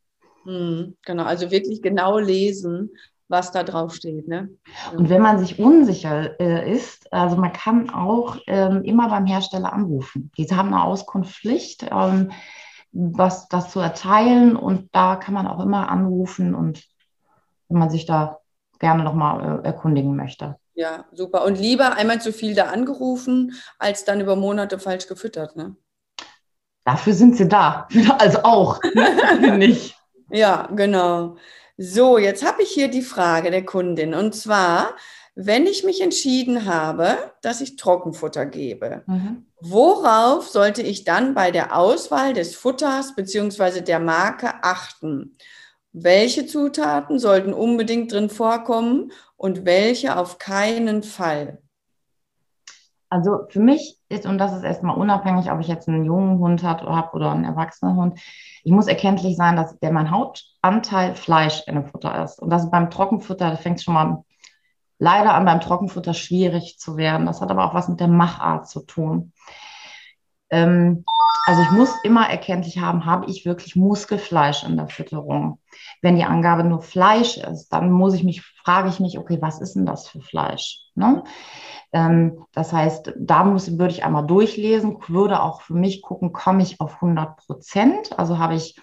Mhm, genau, also wirklich genau lesen, was da drauf steht. Ne? Und wenn man sich unsicher äh, ist, also man kann auch ähm, immer beim Hersteller anrufen. Die haben eine Auskunftspflicht, ähm, was das zu erteilen und da kann man auch immer anrufen und wenn man sich da gerne nochmal äh, erkundigen möchte. Ja, super. Und lieber einmal zu viel da angerufen, als dann über Monate falsch gefüttert, ne? Dafür sind sie da. [LAUGHS] Also auch, [LAUGHS] nicht. Ja, genau. So, jetzt habe ich hier die Frage der Kundin. Und zwar, wenn ich mich entschieden habe, dass ich Trockenfutter gebe, mhm. worauf sollte ich dann bei der Auswahl des Futters bzw. der Marke achten? welche Zutaten sollten unbedingt drin vorkommen und welche auf keinen Fall? Also für mich ist, und das ist erstmal unabhängig, ob ich jetzt einen jungen Hund habe oder einen erwachsenen Hund, ich muss erkenntlich sein, dass der mein Hauptanteil Fleisch in dem Futter ist. Und das ist beim Trockenfutter, da fängt es schon mal leider an, beim Trockenfutter schwierig zu werden. Das hat aber auch was mit der Machart zu tun. Ähm, also ich muss immer erkenntlich haben, habe ich wirklich Muskelfleisch in der Fütterung? Wenn die Angabe nur Fleisch ist, dann muss ich mich, frage ich mich, okay, was ist denn das für Fleisch? Ne? Ähm, das heißt, da muss, würde ich einmal durchlesen, würde auch für mich gucken, komme ich auf 100 Prozent? Also habe ich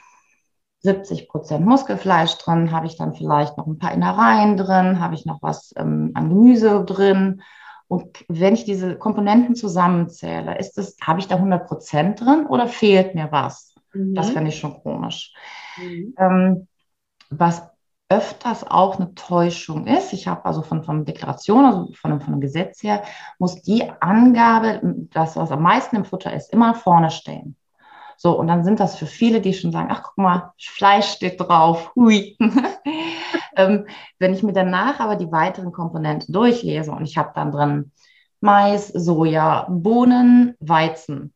70 Prozent Muskelfleisch drin, habe ich dann vielleicht noch ein paar Innereien drin, habe ich noch was ähm, an Gemüse drin und wenn ich diese Komponenten zusammenzähle, ist es, habe ich da 100 Prozent drin oder fehlt mir was? Mhm. Das fände ich schon komisch. Mhm. Ähm, was öfters auch eine Täuschung ist, ich habe also von, von Deklaration, also von, von dem Gesetz her, muss die Angabe, das, was am meisten im Futter ist, immer vorne stehen. So, und dann sind das für viele, die schon sagen, ach, guck mal, Fleisch steht drauf, hui. [LAUGHS] ähm, wenn ich mir danach aber die weiteren Komponenten durchlese und ich habe dann drin Mais, Soja, Bohnen, Weizen,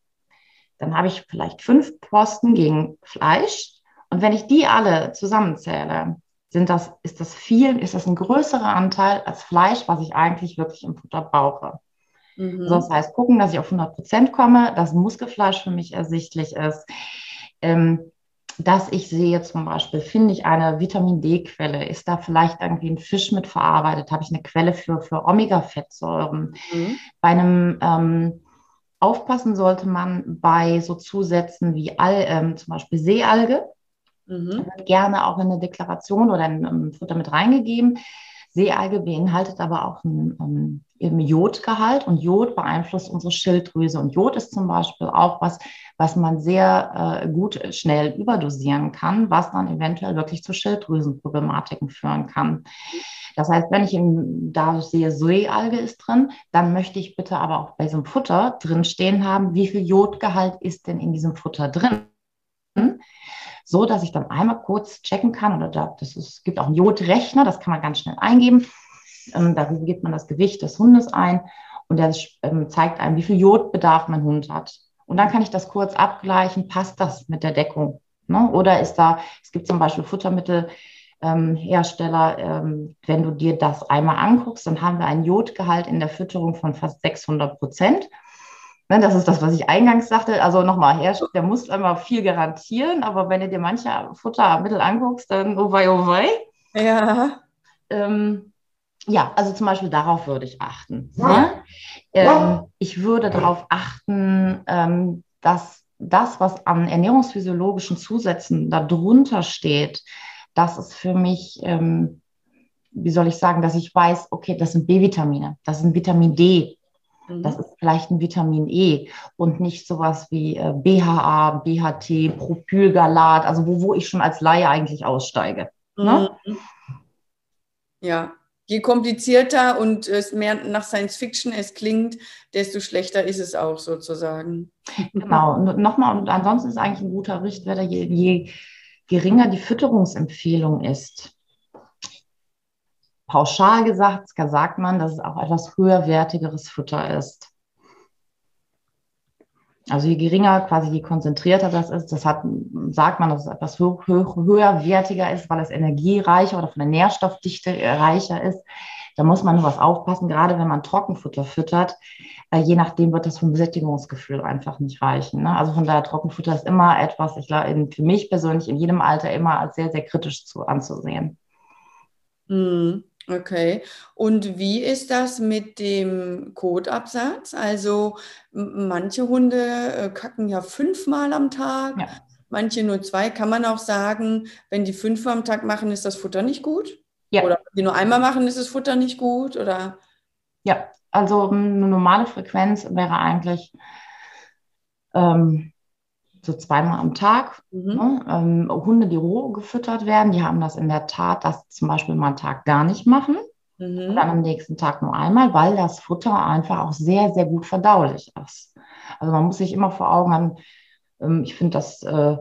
dann habe ich vielleicht fünf Posten gegen Fleisch. Und wenn ich die alle zusammenzähle, sind das, ist das viel, ist das ein größerer Anteil als Fleisch, was ich eigentlich wirklich im Futter brauche. Mhm. So, das heißt, gucken, dass ich auf 100 Prozent komme, dass Muskelfleisch für mich ersichtlich ist. Ähm, dass ich sehe zum Beispiel, finde ich eine Vitamin D-Quelle? Ist da vielleicht irgendwie ein Fisch mit verarbeitet? Habe ich eine Quelle für, für Omega-Fettsäuren? Mhm. Bei einem ähm, Aufpassen sollte man bei so Zusätzen wie All, ähm, zum Beispiel Seealge, mhm. gerne auch in eine Deklaration oder in ein Futter mit reingegeben. Seealge beinhaltet aber auch ein, ein im Jodgehalt und Jod beeinflusst unsere Schilddrüse. Und Jod ist zum Beispiel auch was, was man sehr äh, gut schnell überdosieren kann, was dann eventuell wirklich zu Schilddrüsenproblematiken führen kann. Das heißt, wenn ich im, da sehe, Seealge ist drin, dann möchte ich bitte aber auch bei diesem Futter drin stehen haben, wie viel Jodgehalt ist denn in diesem Futter drin? So dass ich dann einmal kurz checken kann, oder da, das ist, es gibt auch einen Jodrechner, das kann man ganz schnell eingeben ähm, da gibt man das Gewicht des Hundes ein und der ähm, zeigt einem, wie viel Jodbedarf mein Hund hat. Und dann kann ich das kurz abgleichen, passt das mit der Deckung? Ne? Oder ist da, es gibt zum Beispiel Futtermittelhersteller, ähm, wenn du dir das einmal anguckst, dann haben wir einen Jodgehalt in der Fütterung von fast 600 Prozent. Ne, das ist das, was ich eingangs sagte. Also nochmal, der muss einmal viel garantieren, aber wenn du dir manche Futtermittel anguckst, dann oh wei, oh wei. Ja. Ähm, ja, also zum Beispiel darauf würde ich achten. Ne? Ähm, ich würde darauf achten, ähm, dass das, was an ernährungsphysiologischen Zusätzen darunter steht, das ist für mich, ähm, wie soll ich sagen, dass ich weiß, okay, das sind B-Vitamine, das ein Vitamin D, mhm. das ist vielleicht ein Vitamin E und nicht sowas wie äh, BHA, BHT, Propylgalat, also wo, wo ich schon als Laie eigentlich aussteige. Ne? Mhm. Ja, je komplizierter und es mehr nach Science Fiction es klingt, desto schlechter ist es auch sozusagen. Genau, [LAUGHS] und nochmal, und ansonsten ist eigentlich ein guter Richtwert, je, je geringer die Fütterungsempfehlung ist. Pauschal gesagt, sagt man, dass es auch etwas höherwertigeres Futter ist. Also je geringer, quasi je konzentrierter das ist, das hat, sagt man, dass es etwas höher, höherwertiger ist, weil es energiereicher oder von der Nährstoffdichte reicher ist. Da muss man nur was aufpassen, gerade wenn man Trockenfutter füttert. Äh, je nachdem wird das vom Sättigungsgefühl einfach nicht reichen. Ne? Also von daher Trockenfutter ist immer etwas, ich glaube, für mich persönlich in jedem Alter immer als sehr, sehr kritisch zu, anzusehen. Mm. Okay. Und wie ist das mit dem Kotabsatz? Also manche Hunde äh, kacken ja fünfmal am Tag, ja. manche nur zwei. Kann man auch sagen, wenn die fünfmal am Tag machen, ist das Futter nicht gut? Ja. Oder wenn die nur einmal machen, ist das Futter nicht gut? Oder? Ja, also eine normale Frequenz wäre eigentlich ähm, so zweimal am Tag. Mhm. Ne? Ähm, Hunde, die roh gefüttert werden, die haben das in der Tat, dass sie zum Beispiel mal einen Tag gar nicht machen mhm. und dann am nächsten Tag nur einmal, weil das Futter einfach auch sehr, sehr gut verdaulich ist. Also man muss sich immer vor Augen haben, ähm, ich finde, das äh,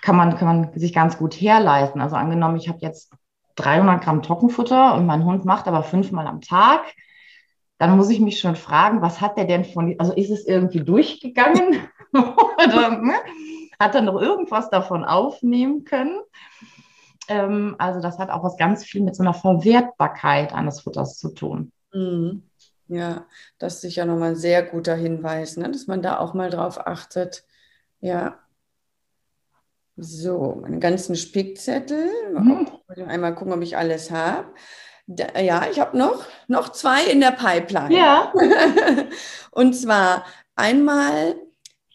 kann, man, kann man sich ganz gut herleiten. Also angenommen, ich habe jetzt 300 Gramm Trockenfutter und mein Hund macht aber fünfmal am Tag dann muss ich mich schon fragen, was hat der denn von, also ist es irgendwie durchgegangen? [LAUGHS] [LAUGHS] Oder ne? hat er noch irgendwas davon aufnehmen können? Ähm, also das hat auch was ganz viel mit so einer Verwertbarkeit eines Futters zu tun. Mhm. Ja, das ist sicher nochmal ein sehr guter Hinweis, ne? dass man da auch mal drauf achtet. Ja. So, meine ganzen Spickzettel. Mhm. Einmal gucken, ob ich alles habe. Ja, ich habe noch, noch zwei in der Pipeline. Ja. [LAUGHS] Und zwar einmal,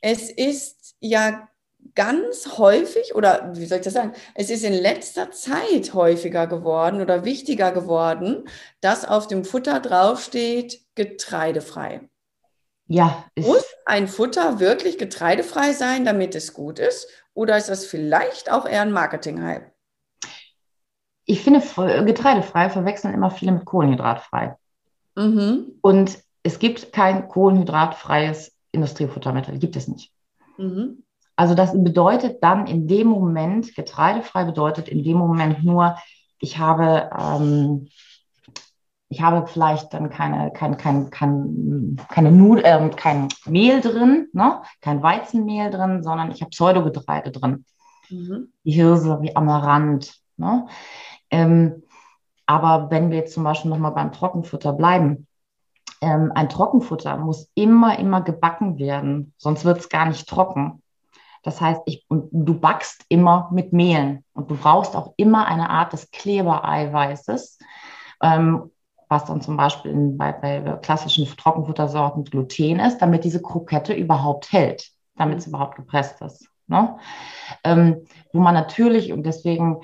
es ist ja ganz häufig, oder wie soll ich das sagen, es ist in letzter Zeit häufiger geworden oder wichtiger geworden, dass auf dem Futter draufsteht, getreidefrei. Ja. Muss ein Futter wirklich getreidefrei sein, damit es gut ist? Oder ist das vielleicht auch eher ein Marketing-Hype? ich finde, getreidefrei verwechseln immer viele mit kohlenhydratfrei. Mhm. Und es gibt kein kohlenhydratfreies Industriefuttermittel, gibt es nicht. Mhm. Also das bedeutet dann in dem Moment, getreidefrei bedeutet in dem Moment nur, ich habe, ähm, ich habe vielleicht dann keine, kein, kein, kein, keine Nud äh, kein Mehl drin, ne? kein Weizenmehl drin, sondern ich habe Pseudogetreide drin. Mhm. Die Hirse wie Amaranth. Ne? Ähm, aber wenn wir jetzt zum Beispiel nochmal beim Trockenfutter bleiben, ähm, ein Trockenfutter muss immer, immer gebacken werden, sonst wird es gar nicht trocken. Das heißt, ich, und du backst immer mit Mehlen und du brauchst auch immer eine Art des Klebereiweißes, ähm, was dann zum Beispiel in, bei, bei klassischen Trockenfuttersorten Gluten ist, damit diese Krokette überhaupt hält, damit sie überhaupt gepresst ist. Ne? Ähm, wo man natürlich, und deswegen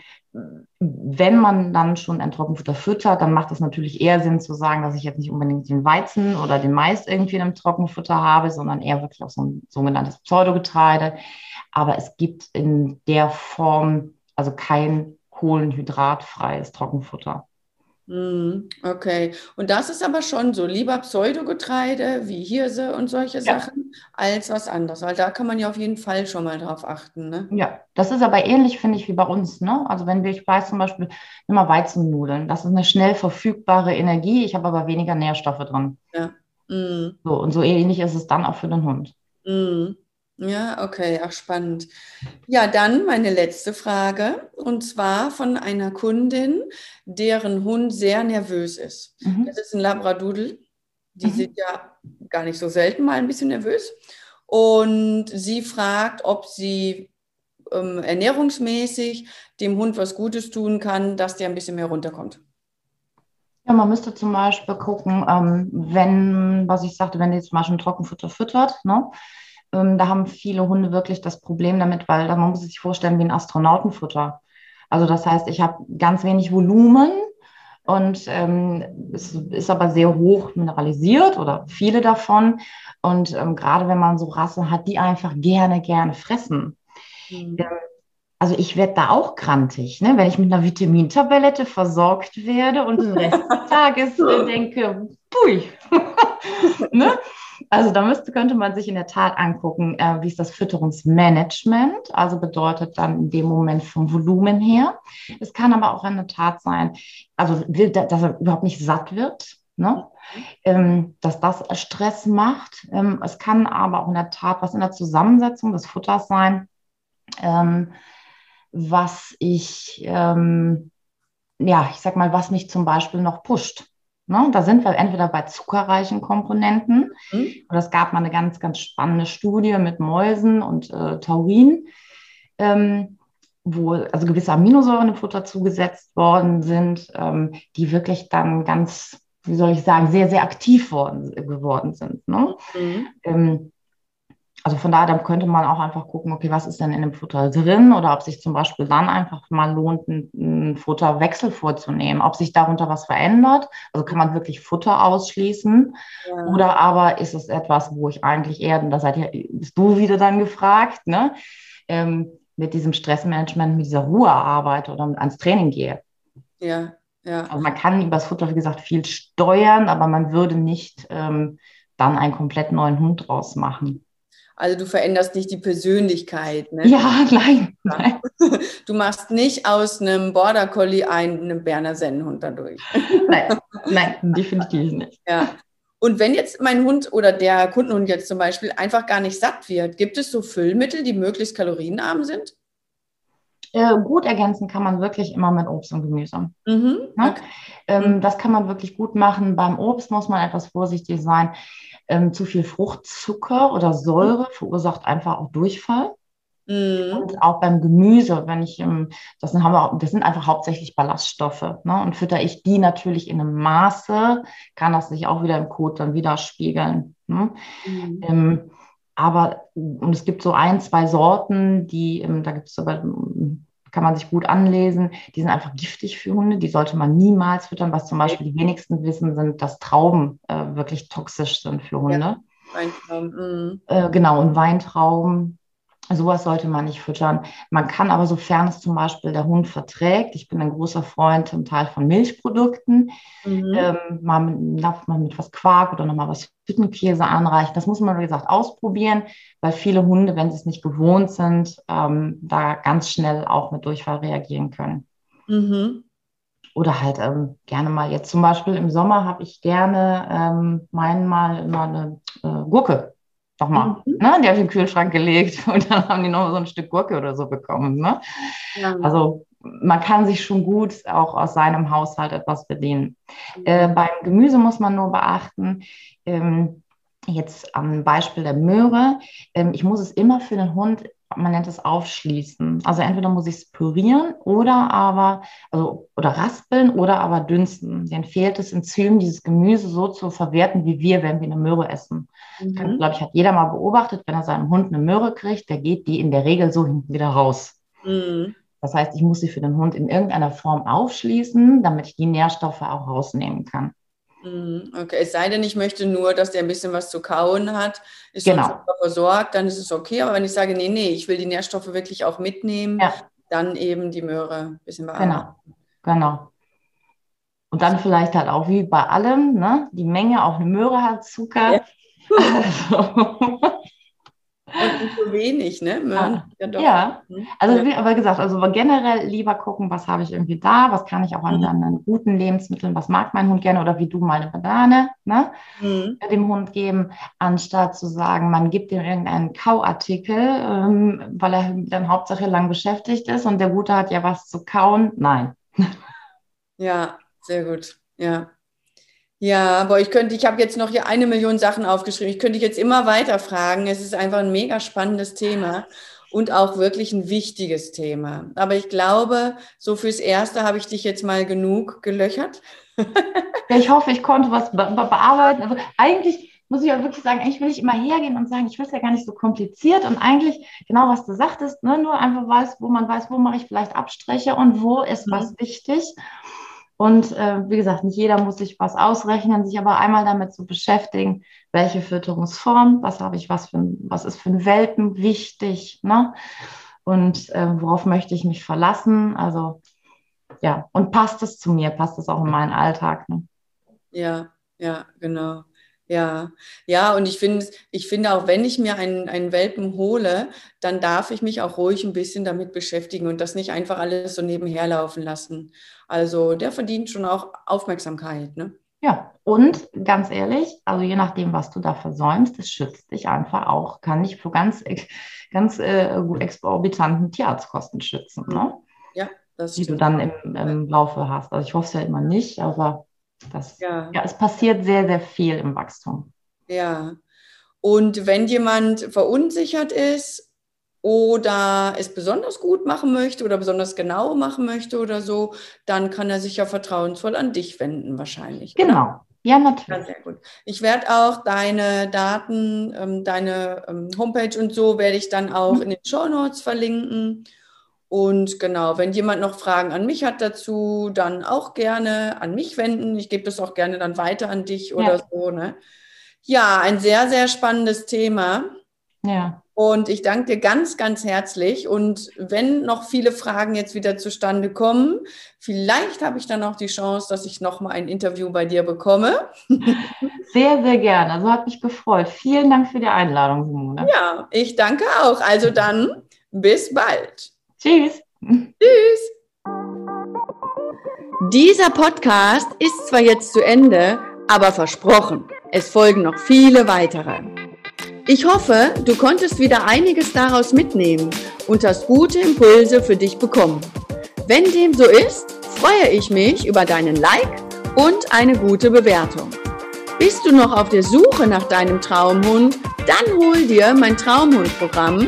wenn man dann schon ein Trockenfutter füttert, dann macht es natürlich eher Sinn zu sagen, dass ich jetzt nicht unbedingt den Weizen oder den Mais irgendwie in einem Trockenfutter habe, sondern eher wirklich auch so ein sogenanntes Pseudogetreide. Aber es gibt in der Form also kein kohlenhydratfreies Trockenfutter. Mhm, okay, und das ist aber schon so lieber Pseudogetreide wie Hirse und solche ja. Sachen als was anderes, weil da kann man ja auf jeden Fall schon mal drauf achten. Ne? Ja, das ist aber ähnlich, finde ich, wie bei uns. Ne? Also wenn wir, ich weiß zum Beispiel, immer Weizennudeln, das ist eine schnell verfügbare Energie, ich habe aber weniger Nährstoffe drin. Ja. Mhm. So, und so ähnlich ist es dann auch für den Hund. Mhm. Ja, okay, ach spannend. Ja, dann meine letzte Frage und zwar von einer Kundin, deren Hund sehr nervös ist. Mhm. Das ist ein Labradoodle. Die mhm. sind ja gar nicht so selten mal ein bisschen nervös. Und sie fragt, ob sie ähm, ernährungsmäßig dem Hund was Gutes tun kann, dass der ein bisschen mehr runterkommt. Ja, man müsste zum Beispiel gucken, ähm, wenn, was ich sagte, wenn die zum Beispiel ein Trockenfutter füttert, ne? Ähm, da haben viele Hunde wirklich das Problem damit, weil man muss sich vorstellen wie ein Astronautenfutter. Also das heißt, ich habe ganz wenig Volumen und ähm, es ist aber sehr hoch mineralisiert oder viele davon. Und ähm, gerade wenn man so Rassen hat, die einfach gerne, gerne fressen. Mhm. Ähm, also ich werde da auch krantig, ne? wenn ich mit einer Vitamintablette versorgt werde und den Rest des [LAUGHS] Tages äh, denke, pui. [LAUGHS] ne? Also da müsste, könnte man sich in der Tat angucken, äh, wie ist das Fütterungsmanagement, also bedeutet dann in dem Moment vom Volumen her. Es kann aber auch in der Tat sein, also will, dass er überhaupt nicht satt wird. Ne? Ähm, dass das Stress macht. Ähm, es kann aber auch in der Tat was in der Zusammensetzung des Futters sein, ähm, was ich, ähm, ja, ich sag mal, was mich zum Beispiel noch pusht. Ne? Da sind wir entweder bei zuckerreichen Komponenten, mhm. oder es gab mal eine ganz, ganz spannende Studie mit Mäusen und äh, Taurin, ähm, wo also gewisse Aminosäuren im Futter zugesetzt worden sind, ähm, die wirklich dann ganz, wie soll ich sagen, sehr, sehr aktiv worden, geworden sind. Ne? Mhm. Ähm, also von daher, dann könnte man auch einfach gucken, okay, was ist denn in dem Futter drin oder ob sich zum Beispiel dann einfach mal lohnt, einen Futterwechsel vorzunehmen, ob sich darunter was verändert. Also kann man wirklich Futter ausschließen ja. oder aber ist es etwas, wo ich eigentlich eher, und da seid ihr, bist du wieder dann gefragt, ne, ähm, mit diesem Stressmanagement, mit dieser Ruhearbeit oder ans Training gehe. Ja, ja. Also man kann über das Futter, wie gesagt, viel steuern, aber man würde nicht ähm, dann einen komplett neuen Hund draus machen. Also du veränderst nicht die Persönlichkeit. Ne? Ja, nein, nein. [LAUGHS] Du machst nicht aus einem Border Collie einen Berner Sennenhund dadurch. [LAUGHS] Nein, nein, definitiv nicht. Ja. Und wenn jetzt mein Hund oder der Kundenhund jetzt zum Beispiel einfach gar nicht satt wird, gibt es so Füllmittel, die möglichst kalorienarm sind? Äh, gut ergänzen kann man wirklich immer mit Obst und Gemüse. Mhm, ne? okay. ähm, das kann man wirklich gut machen. Beim Obst muss man etwas vorsichtig sein. Ähm, zu viel Fruchtzucker oder Säure verursacht einfach auch Durchfall. Mhm. Und auch beim Gemüse, wenn ich, das sind, haben wir, das sind einfach hauptsächlich Ballaststoffe. Ne? Und fütter ich die natürlich in einem Maße, kann das sich auch wieder im Code dann widerspiegeln. Ne? Mhm. Ähm, aber und es gibt so ein, zwei Sorten, die, ähm, da gibt es kann man sich gut anlesen. Die sind einfach giftig für Hunde. Die sollte man niemals füttern. Was zum Beispiel die wenigsten wissen, sind, dass Trauben äh, wirklich toxisch sind für Hunde. Ja, Weintrauben. Mhm. Äh, genau, und Weintrauben Sowas sollte man nicht füttern. Man kann aber, sofern es zum Beispiel der Hund verträgt, ich bin ein großer Freund zum Teil von Milchprodukten, mhm. ähm, mal, mit, mal mit was Quark oder nochmal was Hüttenkäse anreichen. Das muss man, wie gesagt, ausprobieren, weil viele Hunde, wenn sie es nicht gewohnt sind, ähm, da ganz schnell auch mit Durchfall reagieren können. Mhm. Oder halt ähm, gerne mal jetzt zum Beispiel im Sommer habe ich gerne ähm, meinen mal immer eine äh, Gurke doch mal. Mhm. Ne? Die habe ich in den Kühlschrank gelegt [LAUGHS] und dann haben die noch so ein Stück Gurke oder so bekommen. Ne? Ja. Also man kann sich schon gut auch aus seinem Haushalt etwas bedienen. Mhm. Äh, beim Gemüse muss man nur beachten, ähm, jetzt am Beispiel der Möhre, ähm, ich muss es immer für den Hund man nennt es Aufschließen. Also entweder muss ich es pürieren oder aber, also oder raspeln oder aber dünsten. Denen fehlt das Enzym, dieses Gemüse so zu verwerten, wie wir, wenn wir eine Möhre essen. Mhm. Kann, glaube ich, hat jeder mal beobachtet, wenn er seinem Hund eine Möhre kriegt, der geht die in der Regel so hinten wieder raus. Mhm. Das heißt, ich muss sie für den Hund in irgendeiner Form aufschließen, damit ich die Nährstoffe auch rausnehmen kann. Mhm, okay, es sei denn, ich möchte nur, dass der ein bisschen was zu kauen hat, ist genau. versorgt, dann ist es okay. Aber wenn ich sage, nee, nee, ich will die Nährstoffe wirklich auch mitnehmen, ja. dann eben die Möhre ein bisschen bearbeiten. Genau, genau. Und dann vielleicht halt auch wie bei allem, ne? die Menge, auch eine Möhre hat Zucker. Ja. [LAUGHS] Also, und zu wenig, ne? Möhren, ja, ja, ja. Mhm. also wie aber gesagt, also generell lieber gucken, was habe ich irgendwie da, was kann ich auch an, mhm. an guten Lebensmitteln, was mag mein Hund gerne oder wie du mal eine Banane ne, mhm. dem Hund geben, anstatt zu sagen, man gibt ihm irgendeinen Kauartikel, ähm, weil er dann Hauptsache lang beschäftigt ist und der Gute hat ja was zu kauen. Nein. Ja, sehr gut. Ja. Ja, aber ich könnte, ich habe jetzt noch hier eine Million Sachen aufgeschrieben. Ich könnte dich jetzt immer weiter fragen. Es ist einfach ein mega spannendes Thema und auch wirklich ein wichtiges Thema. Aber ich glaube, so fürs Erste habe ich dich jetzt mal genug gelöchert. [LAUGHS] ja, ich hoffe, ich konnte was be bearbeiten. Also eigentlich muss ich auch wirklich sagen, eigentlich will ich immer hergehen und sagen, ich will es ja gar nicht so kompliziert und eigentlich genau, was du sagtest, ne, nur einfach weiß, wo man weiß, wo mache ich vielleicht Abstriche und wo ist mhm. was wichtig. Und äh, wie gesagt, nicht jeder muss sich was ausrechnen, sich aber einmal damit zu beschäftigen, welche Fütterungsform, was habe ich, was, für, was ist für einen Welpen wichtig, ne? Und äh, worauf möchte ich mich verlassen? Also ja, und passt es zu mir, passt es auch in meinen Alltag? Ne? Ja, ja, genau. Ja, ja, und ich finde, ich finde auch, wenn ich mir einen, einen Welpen hole, dann darf ich mich auch ruhig ein bisschen damit beschäftigen und das nicht einfach alles so nebenher laufen lassen. Also der verdient schon auch Aufmerksamkeit, ne? Ja, und ganz ehrlich, also je nachdem, was du da versäumst, es schützt dich einfach auch, kann dich für ganz, [LAUGHS] ganz äh, exorbitanten Tierarztkosten schützen. Ne? Ja, das Die du dann im, im Laufe hast. Also ich hoffe es ja immer nicht, aber das, ja. ja, es passiert sehr, sehr viel im Wachstum. Ja. Und wenn jemand verunsichert ist oder es besonders gut machen möchte oder besonders genau machen möchte oder so, dann kann er sich ja vertrauensvoll an dich wenden wahrscheinlich. Genau. Oder? Ja, natürlich. Sehr gut. Ich werde auch deine Daten, ähm, deine ähm, Homepage und so werde ich dann auch mhm. in den Show Notes verlinken. Und genau, wenn jemand noch Fragen an mich hat dazu, dann auch gerne an mich wenden. Ich gebe das auch gerne dann weiter an dich oder ja. so. Ne? Ja, ein sehr, sehr spannendes Thema. Ja. Und ich danke dir ganz, ganz herzlich. Und wenn noch viele Fragen jetzt wieder zustande kommen, vielleicht habe ich dann auch die Chance, dass ich noch mal ein Interview bei dir bekomme. [LAUGHS] Sehr, sehr gerne. Also hat mich gefreut. Vielen Dank für die Einladung, Simone. Ja, ich danke auch. Also dann bis bald. Tschüss. Tschüss. Dieser Podcast ist zwar jetzt zu Ende, aber versprochen, es folgen noch viele weitere. Ich hoffe, du konntest wieder einiges daraus mitnehmen und hast gute Impulse für dich bekommen. Wenn dem so ist, freue ich mich über deinen Like und eine gute Bewertung. Bist du noch auf der Suche nach deinem Traumhund? Dann hol dir mein Traumhundprogramm